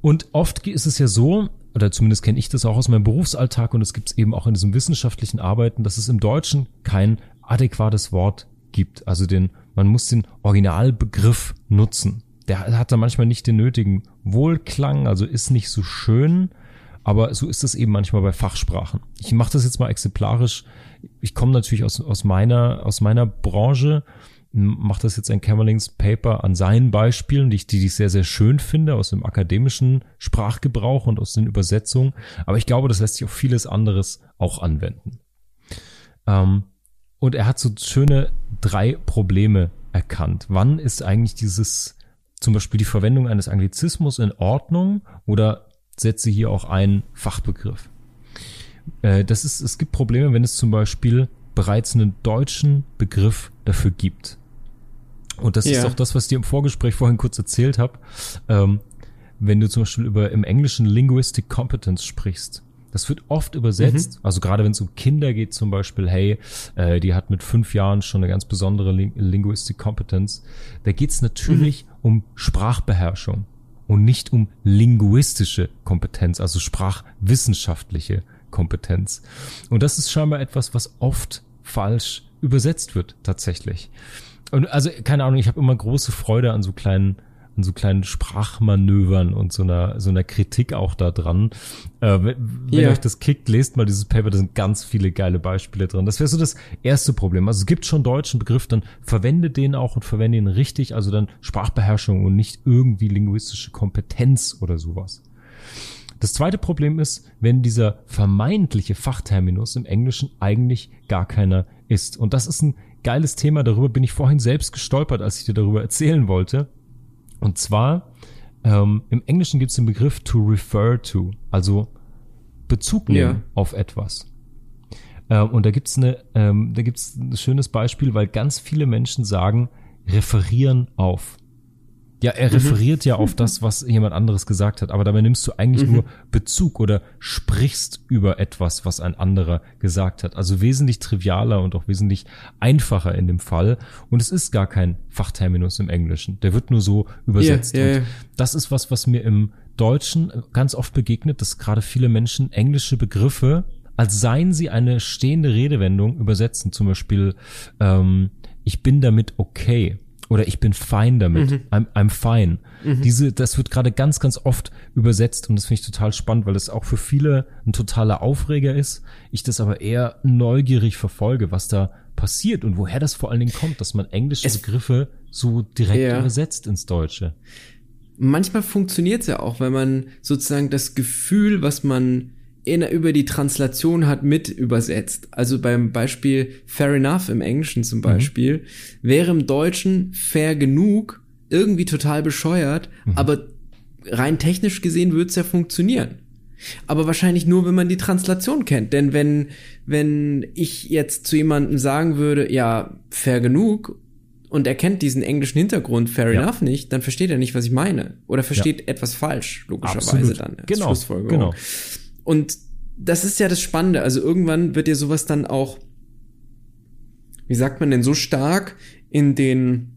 Speaker 2: Und oft ist es ja so, oder zumindest kenne ich das auch aus meinem Berufsalltag und es gibt es eben auch in diesem wissenschaftlichen Arbeiten, dass es im Deutschen kein adäquates Wort gibt. Also den, man muss den Originalbegriff nutzen der hat da manchmal nicht den nötigen Wohlklang, also ist nicht so schön, aber so ist es eben manchmal bei Fachsprachen. Ich mache das jetzt mal exemplarisch. Ich komme natürlich aus, aus, meiner, aus meiner Branche, mache das jetzt ein Camerlings Paper an seinen Beispielen, die ich, die ich sehr, sehr schön finde, aus dem akademischen Sprachgebrauch und aus den Übersetzungen. Aber ich glaube, das lässt sich auf vieles anderes auch anwenden. Ähm, und er hat so schöne drei Probleme erkannt. Wann ist eigentlich dieses zum Beispiel die Verwendung eines Anglizismus in Ordnung oder setze hier auch einen Fachbegriff. Äh, das ist, es gibt Probleme, wenn es zum Beispiel bereits einen deutschen Begriff dafür gibt. Und das ja. ist auch das, was ich dir im Vorgespräch vorhin kurz erzählt habe. Ähm, wenn du zum Beispiel über im Englischen Linguistic Competence sprichst, das wird oft übersetzt, mhm. also gerade wenn es um Kinder geht zum Beispiel, hey, äh, die hat mit fünf Jahren schon eine ganz besondere Ling Linguistic Competence. Da geht es natürlich mhm. Um Sprachbeherrschung und nicht um linguistische Kompetenz, also sprachwissenschaftliche Kompetenz. Und das ist scheinbar etwas, was oft falsch übersetzt wird tatsächlich. Und also keine Ahnung, ich habe immer große Freude an so kleinen an so kleinen Sprachmanövern und so einer, so einer Kritik auch da dran. Äh, wenn wenn yeah. euch das kickt, lest mal dieses Paper, da sind ganz viele geile Beispiele drin. Das wäre so das erste Problem. Also es gibt schon deutschen Begriff, dann verwende den auch und verwende ihn richtig, also dann Sprachbeherrschung und nicht irgendwie linguistische Kompetenz oder sowas. Das zweite Problem ist, wenn dieser vermeintliche Fachterminus im Englischen eigentlich gar keiner ist. Und das ist ein geiles Thema, darüber bin ich vorhin selbst gestolpert, als ich dir darüber erzählen wollte. Und zwar, ähm, im Englischen gibt es den Begriff to refer to, also Bezug nehmen ja. auf etwas. Ähm, und da gibt's eine, ähm, da gibt's ein schönes Beispiel, weil ganz viele Menschen sagen, referieren auf. Ja, er
Speaker 1: Mhm.
Speaker 2: referiert ja auf das, was jemand anderes gesagt hat, aber dabei nimmst du eigentlich
Speaker 1: Mhm.
Speaker 2: nur Bezug oder sprichst über etwas, was ein anderer gesagt hat. Also wesentlich trivialer und auch wesentlich einfacher in dem Fall. Und es ist gar kein Fachterminus im Englischen. Der wird nur so übersetzt.
Speaker 1: Ja,
Speaker 2: Und
Speaker 1: ja.
Speaker 2: das ist was, was mir im Deutschen ganz oft begegnet, dass gerade viele Menschen englische Begriffe, als seien sie eine stehende Redewendung, übersetzen. Zum Beispiel, ähm, ich bin damit okay oder ich bin fein damit.
Speaker 1: Mhm.
Speaker 2: I'm, I'm fine. Diese, das wird gerade ganz, ganz oft übersetzt und das finde ich total spannend, weil es auch für viele ein totaler Aufreger ist. Ich das aber eher neugierig verfolge, was da passiert und woher das vor allen Dingen kommt, dass man englische
Speaker 1: Es-
Speaker 2: Begriffe so direkt
Speaker 1: Ja.
Speaker 2: übersetzt ins Deutsche.
Speaker 1: manchmal funktioniert's ja auch, wenn man sozusagen das Gefühl, was man in, über die Translation hat, mit übersetzt. Also beim Beispiel fair enough im Englischen zum Beispiel, wäre im Deutschen fair genug irgendwie total bescheuert, aber rein technisch gesehen wird's ja funktionieren. Aber wahrscheinlich nur, wenn man die Translation kennt. Denn wenn, wenn ich jetzt zu jemandem sagen würde, ja, fair genug, und er kennt diesen englischen Hintergrund fair
Speaker 2: Ja.
Speaker 1: enough nicht, dann versteht er nicht, was ich meine. Oder versteht etwas falsch, logischerweise
Speaker 2: Absolut.
Speaker 1: dann. als
Speaker 2: Genau,
Speaker 1: Schlussfolgerung.
Speaker 2: genau.
Speaker 1: Und das ist ja das Spannende. Also irgendwann wird dir sowas dann auch, wie sagt man denn, so stark in den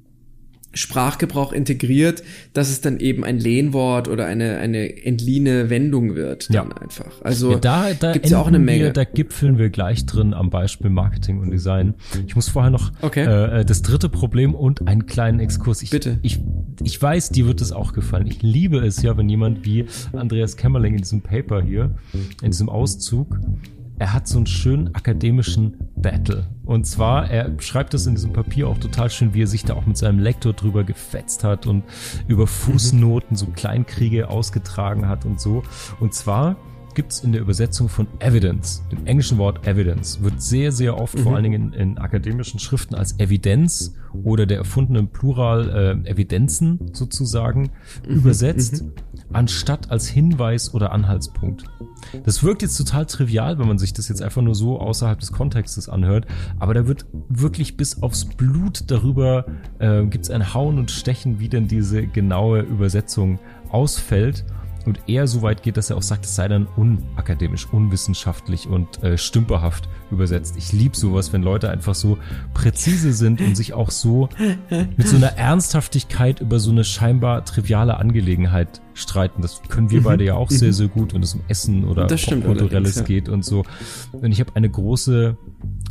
Speaker 1: Sprachgebrauch integriert, dass es dann eben ein Lehnwort oder eine, eine entliehene Wendung wird.
Speaker 2: Ja.
Speaker 1: Dann einfach. Also
Speaker 2: Ja, da, da
Speaker 1: gibt's ja auch eine Menge.
Speaker 2: Wir, da gipfeln wir gleich drin am Beispiel Marketing und Design. Ich muss vorher noch
Speaker 1: Okay.
Speaker 2: äh, das dritte Problem und einen kleinen Exkurs. Ich,
Speaker 1: Bitte.
Speaker 2: Ich, ich weiß, dir wird es auch gefallen. Ich liebe es ja, wenn jemand wie Andreas Kämmerling in diesem Paper hier, in diesem Auszug, er hat so einen schönen akademischen Battle. Und zwar, er schreibt das in diesem Papier auch total schön, wie er sich da auch mit seinem Lektor drüber gefetzt hat und über Fußnoten so Kleinkriege ausgetragen hat und so. Und zwar gibt's in der Übersetzung von Evidence, dem englischen Wort Evidence, wird sehr, sehr oft, vor allen Dingen in, in akademischen Schriften, als Evidenz oder der erfundenen Plural äh, Evidenzen sozusagen übersetzt, anstatt als Hinweis oder Anhaltspunkt. Das wirkt jetzt total trivial, wenn man sich das jetzt einfach nur so außerhalb des Kontextes anhört, aber da wird wirklich bis aufs Blut darüber, äh, gibt's ein Hauen und Stechen, wie denn diese genaue Übersetzung ausfällt und eher so weit geht, dass er auch sagt, es sei dann unakademisch, unwissenschaftlich und äh, stümperhaft übersetzt. Ich lieb sowas, wenn Leute einfach so präzise sind und sich auch so mit so einer Ernsthaftigkeit über so eine scheinbar triviale Angelegenheit streiten. Das können wir beide ja auch sehr, sehr gut, wenn es um Essen oder Kulturelles
Speaker 1: ja.
Speaker 2: geht und so. Und ich habe eine große,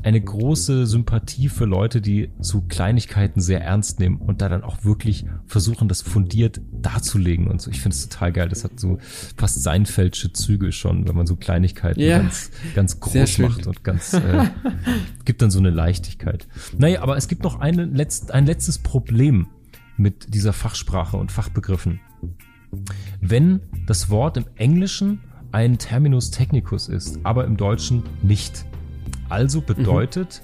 Speaker 2: eine große Sympathie für Leute, die so Kleinigkeiten sehr ernst nehmen und da dann auch wirklich versuchen, das fundiert darzulegen und so. Ich finde es total geil. Das hat so fast Seinfeldsche Züge schon, wenn man so Kleinigkeiten
Speaker 1: Ja.
Speaker 2: ganz, ganz groß macht und ganz, äh, gibt dann so eine Leichtigkeit. Naja, aber es gibt noch eine letzt, ein letztes Problem mit dieser Fachsprache und Fachbegriffen. Wenn das Wort im Englischen ein Terminus technicus ist, aber im Deutschen nicht. Also bedeutet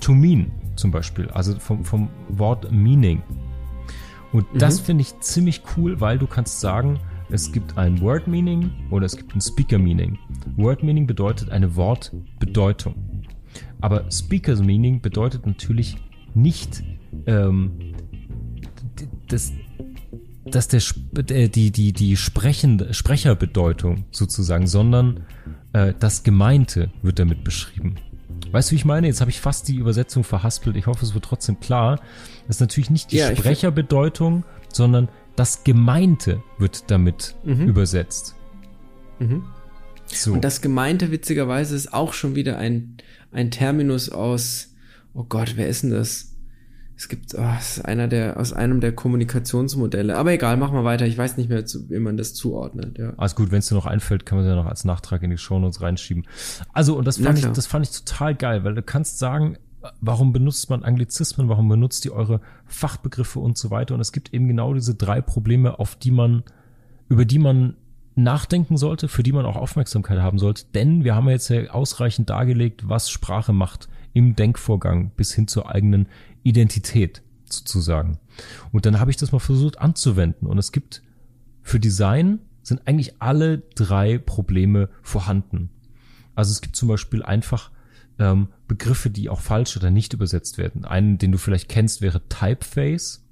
Speaker 2: to mean zum Beispiel, also vom, vom Wort meaning. Und das finde ich ziemlich cool, weil du kannst sagen, es gibt ein Word Meaning oder es gibt ein Speaker Meaning. Word Meaning bedeutet eine Wortbedeutung. Aber Speaker Meaning bedeutet natürlich nicht ähm, das, dass der äh, die die die sprechende Sprecherbedeutung sozusagen, sondern äh, das Gemeinte wird damit beschrieben. Weißt du, wie ich meine? Jetzt habe ich fast die Übersetzung verhaspelt. Ich hoffe, es wird trotzdem klar. Das ist natürlich nicht die
Speaker 1: Ja,
Speaker 2: Sprecherbedeutung, sondern das Gemeinte wird damit übersetzt. So.
Speaker 1: Und das Gemeinte, witzigerweise, ist auch schon wieder ein, ein Terminus aus, oh Gott, wer ist denn das? Es gibt, oh, es ist einer der, aus einem der Kommunikationsmodelle. Aber egal, mach mal weiter. Ich weiß nicht mehr, zu, wie man das zuordnet, ja.
Speaker 2: Alles gut, wenn es dir noch einfällt, kann man es ja noch als Nachtrag in die Shownotes reinschieben. Also, und das fand, ich, das fand ich total geil, weil du kannst sagen, warum benutzt man Anglizismen, warum benutzt ihr eure Fachbegriffe und so weiter. Und es gibt eben genau diese drei Probleme, auf die man, über die man nachdenken sollte, für die man auch Aufmerksamkeit haben sollte. Denn wir haben ja jetzt ja ausreichend dargelegt, was Sprache macht im Denkvorgang bis hin zur eigenen Identität sozusagen. Und dann habe ich das mal versucht anzuwenden. Und es gibt für Design sind eigentlich alle drei Probleme vorhanden. Also es gibt zum Beispiel einfach ähm, Begriffe, die auch falsch oder nicht übersetzt werden. Einen, den du vielleicht kennst, wäre Typeface.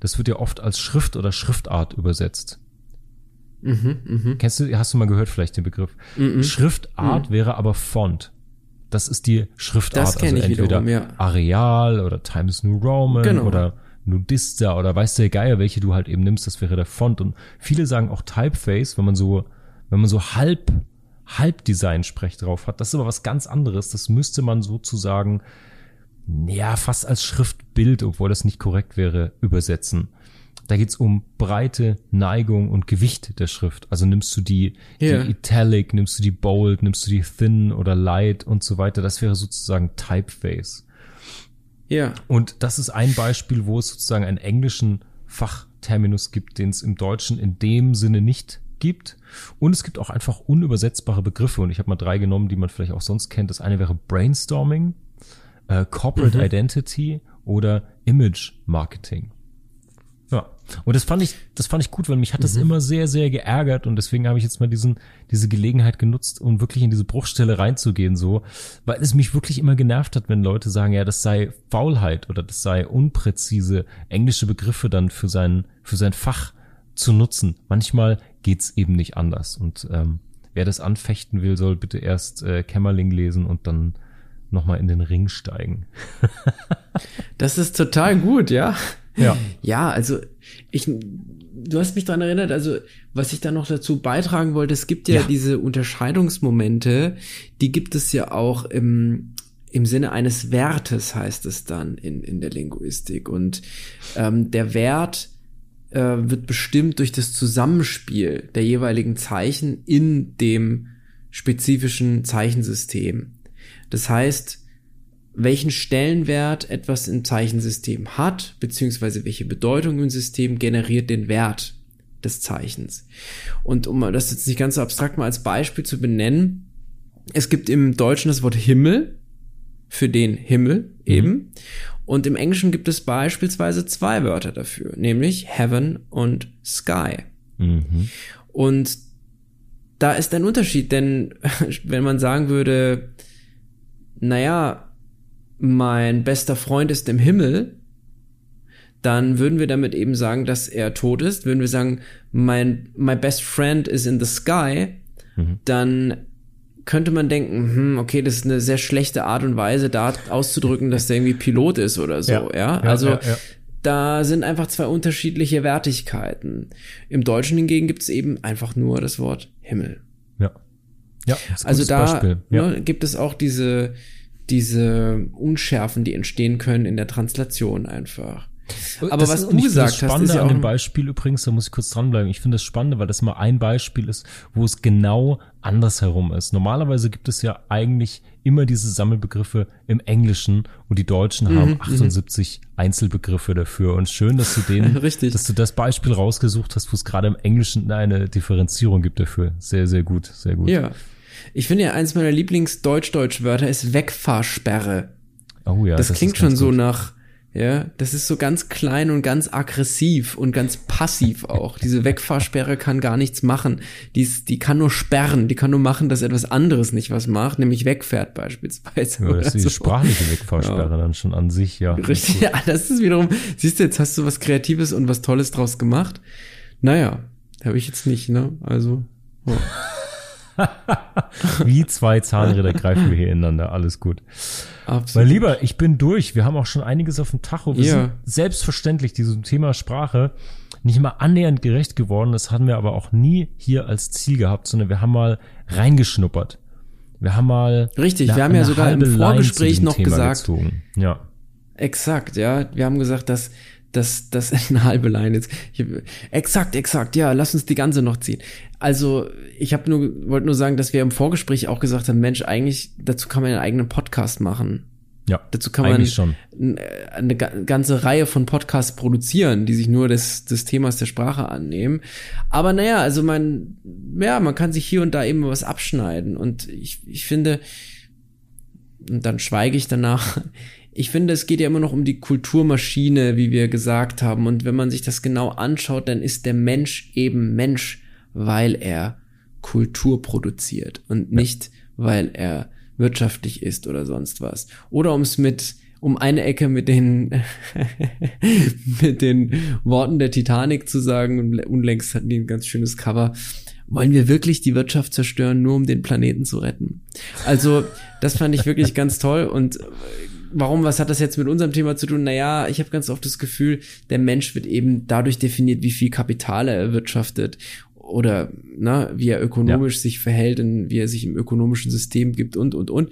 Speaker 2: das wird ja oft als Schrift oder Schriftart übersetzt.
Speaker 1: Mhm, mhm.
Speaker 2: Kennst du, hast du mal gehört vielleicht den Begriff?
Speaker 1: Mhm.
Speaker 2: Schriftart wäre aber Font. Das ist die Schriftart.
Speaker 1: Das kenn
Speaker 2: also
Speaker 1: ich
Speaker 2: entweder
Speaker 1: wiederum, ja.
Speaker 2: Areal oder Times New Roman
Speaker 1: Genau.
Speaker 2: oder Nudista oder weiß der Geier, welche du halt eben nimmst, das wäre der Font. Und viele sagen auch Typeface, wenn man so, wenn man so halb, halb Design-Sprech drauf hat. Das ist aber was ganz anderes. Das müsste man sozusagen, ja, fast als Schriftbild, obwohl das nicht korrekt wäre, übersetzen. Da geht's um Breite, Neigung und Gewicht der Schrift. Also nimmst du die,
Speaker 1: Ja.
Speaker 2: die Italic, nimmst du die Bold, nimmst du die Thin oder Light und so weiter. Das wäre sozusagen Typeface.
Speaker 1: Ja.
Speaker 2: Und das ist ein Beispiel, wo es sozusagen einen englischen Fachterminus gibt, den es im Deutschen in dem Sinne nicht gibt. Und es gibt auch einfach unübersetzbare Begriffe. Und ich habe mal drei genommen, die man vielleicht auch sonst kennt. Das eine wäre Brainstorming, äh, Corporate Identity oder Image Marketing. Und das fand ich, das fand ich gut, weil mich hat das immer sehr, sehr geärgert und deswegen habe ich jetzt mal diesen, diese Gelegenheit genutzt, um wirklich in diese Bruchstelle reinzugehen, so, weil es mich wirklich immer genervt hat, wenn Leute sagen, ja, das sei Faulheit oder das sei unpräzise englische Begriffe dann für sein, für sein Fach zu nutzen. Manchmal geht's eben nicht anders und ähm, wer das anfechten will, soll bitte erst äh, Kämmerling lesen und dann nochmal in den Ring steigen.
Speaker 1: Das ist total gut, ja.
Speaker 2: Ja.
Speaker 1: Ja, also ich, du hast mich dran erinnert, also was ich da noch dazu beitragen wollte, es gibt ja,
Speaker 2: Ja.
Speaker 1: diese Unterscheidungsmomente, die gibt es ja auch im, im Sinne eines Wertes, heißt es dann in, in der Linguistik. Und ähm, der Wert äh, wird bestimmt durch das Zusammenspiel der jeweiligen Zeichen in dem spezifischen Zeichensystem. Das heißt, welchen Stellenwert etwas im Zeichensystem hat, beziehungsweise welche Bedeutung im System generiert den Wert des Zeichens. Und um das jetzt nicht ganz so abstrakt mal als Beispiel zu benennen, es gibt im Deutschen das Wort Himmel für den Himmel eben. Und im Englischen gibt es beispielsweise zwei Wörter dafür, nämlich Heaven und Sky.
Speaker 2: Mhm.
Speaker 1: Und da ist ein Unterschied, denn wenn man sagen würde, naja, mein bester Freund ist im Himmel, dann würden wir damit eben sagen, dass er tot ist. Würden wir sagen, mein my best friend is in the sky,
Speaker 2: Mhm.
Speaker 1: dann könnte man denken, hm, okay, das ist eine sehr schlechte Art und Weise, da auszudrücken, dass der irgendwie Pilot ist oder so, ja. Also
Speaker 2: ja, ja.
Speaker 1: da sind einfach zwei unterschiedliche Wertigkeiten. Im Deutschen hingegen gibt es eben einfach nur das Wort Himmel.
Speaker 2: Ja. Ja, das ist ein
Speaker 1: Also da.
Speaker 2: Ja.
Speaker 1: ne, gibt es auch diese, diese Unschärfen, die entstehen können in der Translation einfach. Aber
Speaker 2: Das
Speaker 1: was
Speaker 2: ist-
Speaker 1: du gesagt
Speaker 2: das
Speaker 1: hast, ist ja
Speaker 2: an
Speaker 1: auch
Speaker 2: dem
Speaker 1: ein-
Speaker 2: Beispiel übrigens, da muss ich kurz dranbleiben. Ich finde das spannend, weil das mal ein Beispiel ist, wo es genau andersherum ist. Normalerweise gibt es ja eigentlich immer diese Sammelbegriffe im Englischen und die Deutschen
Speaker 1: Mhm,
Speaker 2: haben 78 Einzelbegriffe dafür. Und schön, dass du den, dass du das Beispiel rausgesucht hast, wo es gerade im Englischen eine Differenzierung gibt dafür. Sehr, sehr gut, sehr gut.
Speaker 1: Ja. Ich finde ja, eins meiner Lieblings-Deutsch-Deutsch-Wörter ist Wegfahrsperre.
Speaker 2: Oh ja,
Speaker 1: das,
Speaker 2: ist
Speaker 1: klingt schon so
Speaker 2: gut.
Speaker 1: nach, ja, das ist so ganz klein und ganz aggressiv und ganz passiv auch. Diese Wegfahrsperre kann gar nichts machen. Die, ist, die kann nur sperren, die kann nur machen, dass etwas anderes nicht was macht, nämlich wegfährt beispielsweise.
Speaker 2: Ja, das ist die
Speaker 1: so.
Speaker 2: sprachliche Wegfahrsperre dann schon an sich, ja.
Speaker 1: Richtig, ja, das ist wiederum, siehst du, jetzt hast du was Kreatives und was Tolles draus gemacht. Naja, habe ich jetzt nicht, ne? Also, ja.
Speaker 2: Wie zwei Zahnräder greifen wir hier ineinander. Alles gut. Mein
Speaker 1: absolut.
Speaker 2: Lieber, ich bin durch. Wir haben auch schon einiges auf dem Tacho. Wir
Speaker 1: Ja.
Speaker 2: sind selbstverständlich diesem Thema Sprache nicht mal annähernd gerecht geworden. Das hatten wir aber auch nie hier als Ziel gehabt, sondern wir haben mal reingeschnuppert. Wir haben mal
Speaker 1: Richtig, wir haben ja sogar im Vorgespräch noch
Speaker 2: Thema
Speaker 1: gesagt-
Speaker 2: Gezogen. Ja.
Speaker 1: Exakt, ja. Wir haben gesagt, dass dass das eine halbe Line jetzt. Ich, exakt, exakt, ja, lass uns die ganze noch ziehen. Also, ich habe nur wollte nur sagen, dass wir im Vorgespräch auch gesagt haben, Mensch, eigentlich dazu kann man einen eigenen Podcast machen.
Speaker 2: Ja.
Speaker 1: Dazu kann man
Speaker 2: schon.
Speaker 1: äh, eine ga- ganze Reihe von Podcasts produzieren, die sich nur des, des Themas der Sprache annehmen. Aber naja, also man, ja, man kann sich hier und da eben was abschneiden. Und ich, ich finde, und dann schweige ich danach. Ich finde, es geht ja immer noch um die Kulturmaschine, wie wir gesagt haben. Und wenn man sich das genau anschaut, dann ist der Mensch eben Mensch, weil er Kultur produziert und nicht, weil er wirtschaftlich ist oder sonst was. Oder um es mit um eine Ecke mit den, mit den Worten der Titanic zu sagen, unlängst hatten die ein ganz schönes Cover, wollen wir wirklich die Wirtschaft zerstören, nur um den Planeten zu retten? Also, das fand ich wirklich ganz toll und äh, warum, was hat das jetzt mit unserem Thema zu tun? Naja, ich habe ganz oft das Gefühl, der Mensch wird eben dadurch definiert, wie viel Kapital er erwirtschaftet oder na, wie er ökonomisch ja. sich verhält und wie er sich im ökonomischen System gibt und, und, und.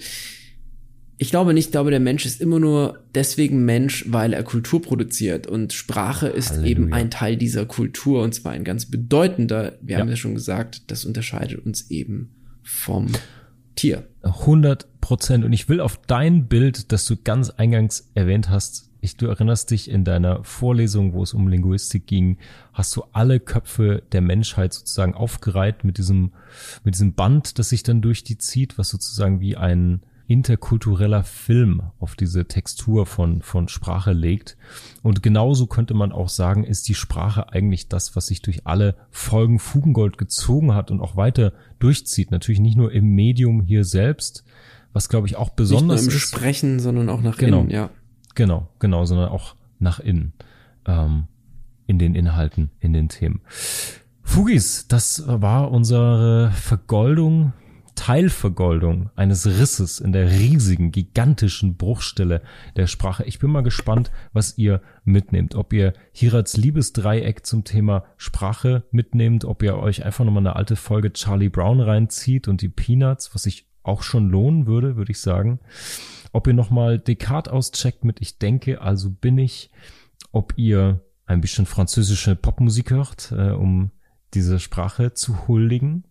Speaker 1: Ich glaube nicht, ich glaube, der Mensch ist immer nur deswegen Mensch, weil er Kultur produziert. Und Sprache ist Halleluja. eben ein Teil dieser Kultur und zwar ein ganz bedeutender. Wir ja. haben ja schon gesagt, das unterscheidet uns eben vom Tier.
Speaker 2: 100 Prozent. Und ich will auf dein Bild, das du ganz eingangs erwähnt hast, ich, du erinnerst dich in deiner Vorlesung, wo es um Linguistik ging, hast du alle Köpfe der Menschheit sozusagen aufgereiht mit diesem, mit diesem Band, das sich dann durch die zieht, was sozusagen wie ein interkultureller Film auf diese Textur von, von Sprache legt. Und genauso könnte man auch sagen, ist die Sprache eigentlich das, was sich durch alle Folgen Fugengold gezogen hat und auch weiter durchzieht. Natürlich nicht nur im Medium hier selbst, was glaube ich auch besonders
Speaker 1: nicht nur im
Speaker 2: ist.
Speaker 1: Sprechen, sondern auch nach
Speaker 2: genau,
Speaker 1: innen, ja.
Speaker 2: Genau, genau, sondern auch nach innen. Ähm, in den Inhalten, in den Themen. Fugis, das war unsere Vergoldung Teilvergoldung eines Risses in der riesigen, gigantischen Bruchstelle der Sprache. Ich bin mal gespannt, was ihr mitnehmt. Ob ihr Hirats Liebesdreieck zum Thema Sprache mitnehmt, ob ihr euch einfach nochmal eine alte Folge Charlie Brown reinzieht und die Peanuts, was sich auch schon lohnen würde, würde ich sagen. Ob ihr nochmal Descartes auscheckt mit Ich denke, also bin ich. Ob ihr ein bisschen französische Popmusik hört, äh, um diese Sprache zu huldigen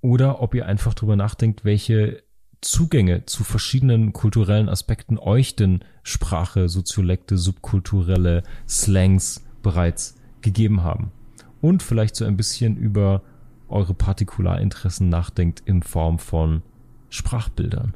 Speaker 2: oder ob ihr einfach drüber nachdenkt, welche Zugänge zu verschiedenen kulturellen Aspekten euch denn Sprache, Soziolekte, subkulturelle Slangs bereits gegeben haben. Und vielleicht so ein bisschen über eure Partikularinteressen nachdenkt in Form von Sprachbildern.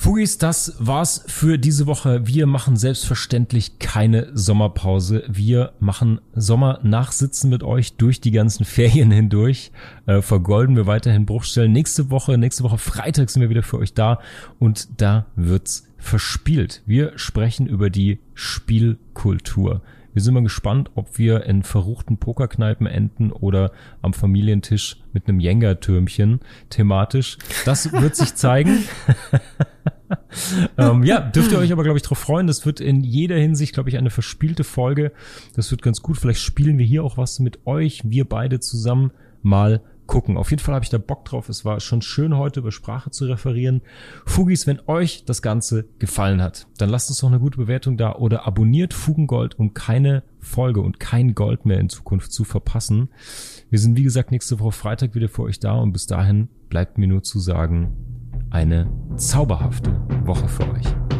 Speaker 2: Fugis, das war's für diese Woche. Wir machen selbstverständlich keine Sommerpause. Wir machen Sommernachsitzen mit euch durch die ganzen Ferien hindurch. Äh, vergolden wir weiterhin Bruchstellen. Nächste Woche, nächste Woche Freitag sind wir wieder für euch da und da wird's verspielt. Wir sprechen über die Spielkultur. Wir sind mal gespannt, ob wir in verruchten Pokerkneipen enden oder am Familientisch mit einem Jenga-Türmchen thematisch. Das wird sich zeigen. ähm, ja, dürft ihr euch aber, glaube ich, darauf freuen. Das wird in jeder Hinsicht, glaube ich, eine verspielte Folge. Das wird ganz gut. Vielleicht spielen wir hier auch was mit euch, wir beide zusammen mal gucken. Auf jeden Fall habe ich da Bock drauf. Es war schon schön heute über Sprache zu referieren. Fugis, wenn euch das Ganze gefallen hat, dann lasst uns doch eine gute Bewertung da oder abonniert Fugengold, um keine Folge und kein Gold mehr in Zukunft zu verpassen. Wir sind wie gesagt nächste Woche Freitag wieder für euch da und bis dahin bleibt mir nur zu sagen, eine zauberhafte Woche für euch.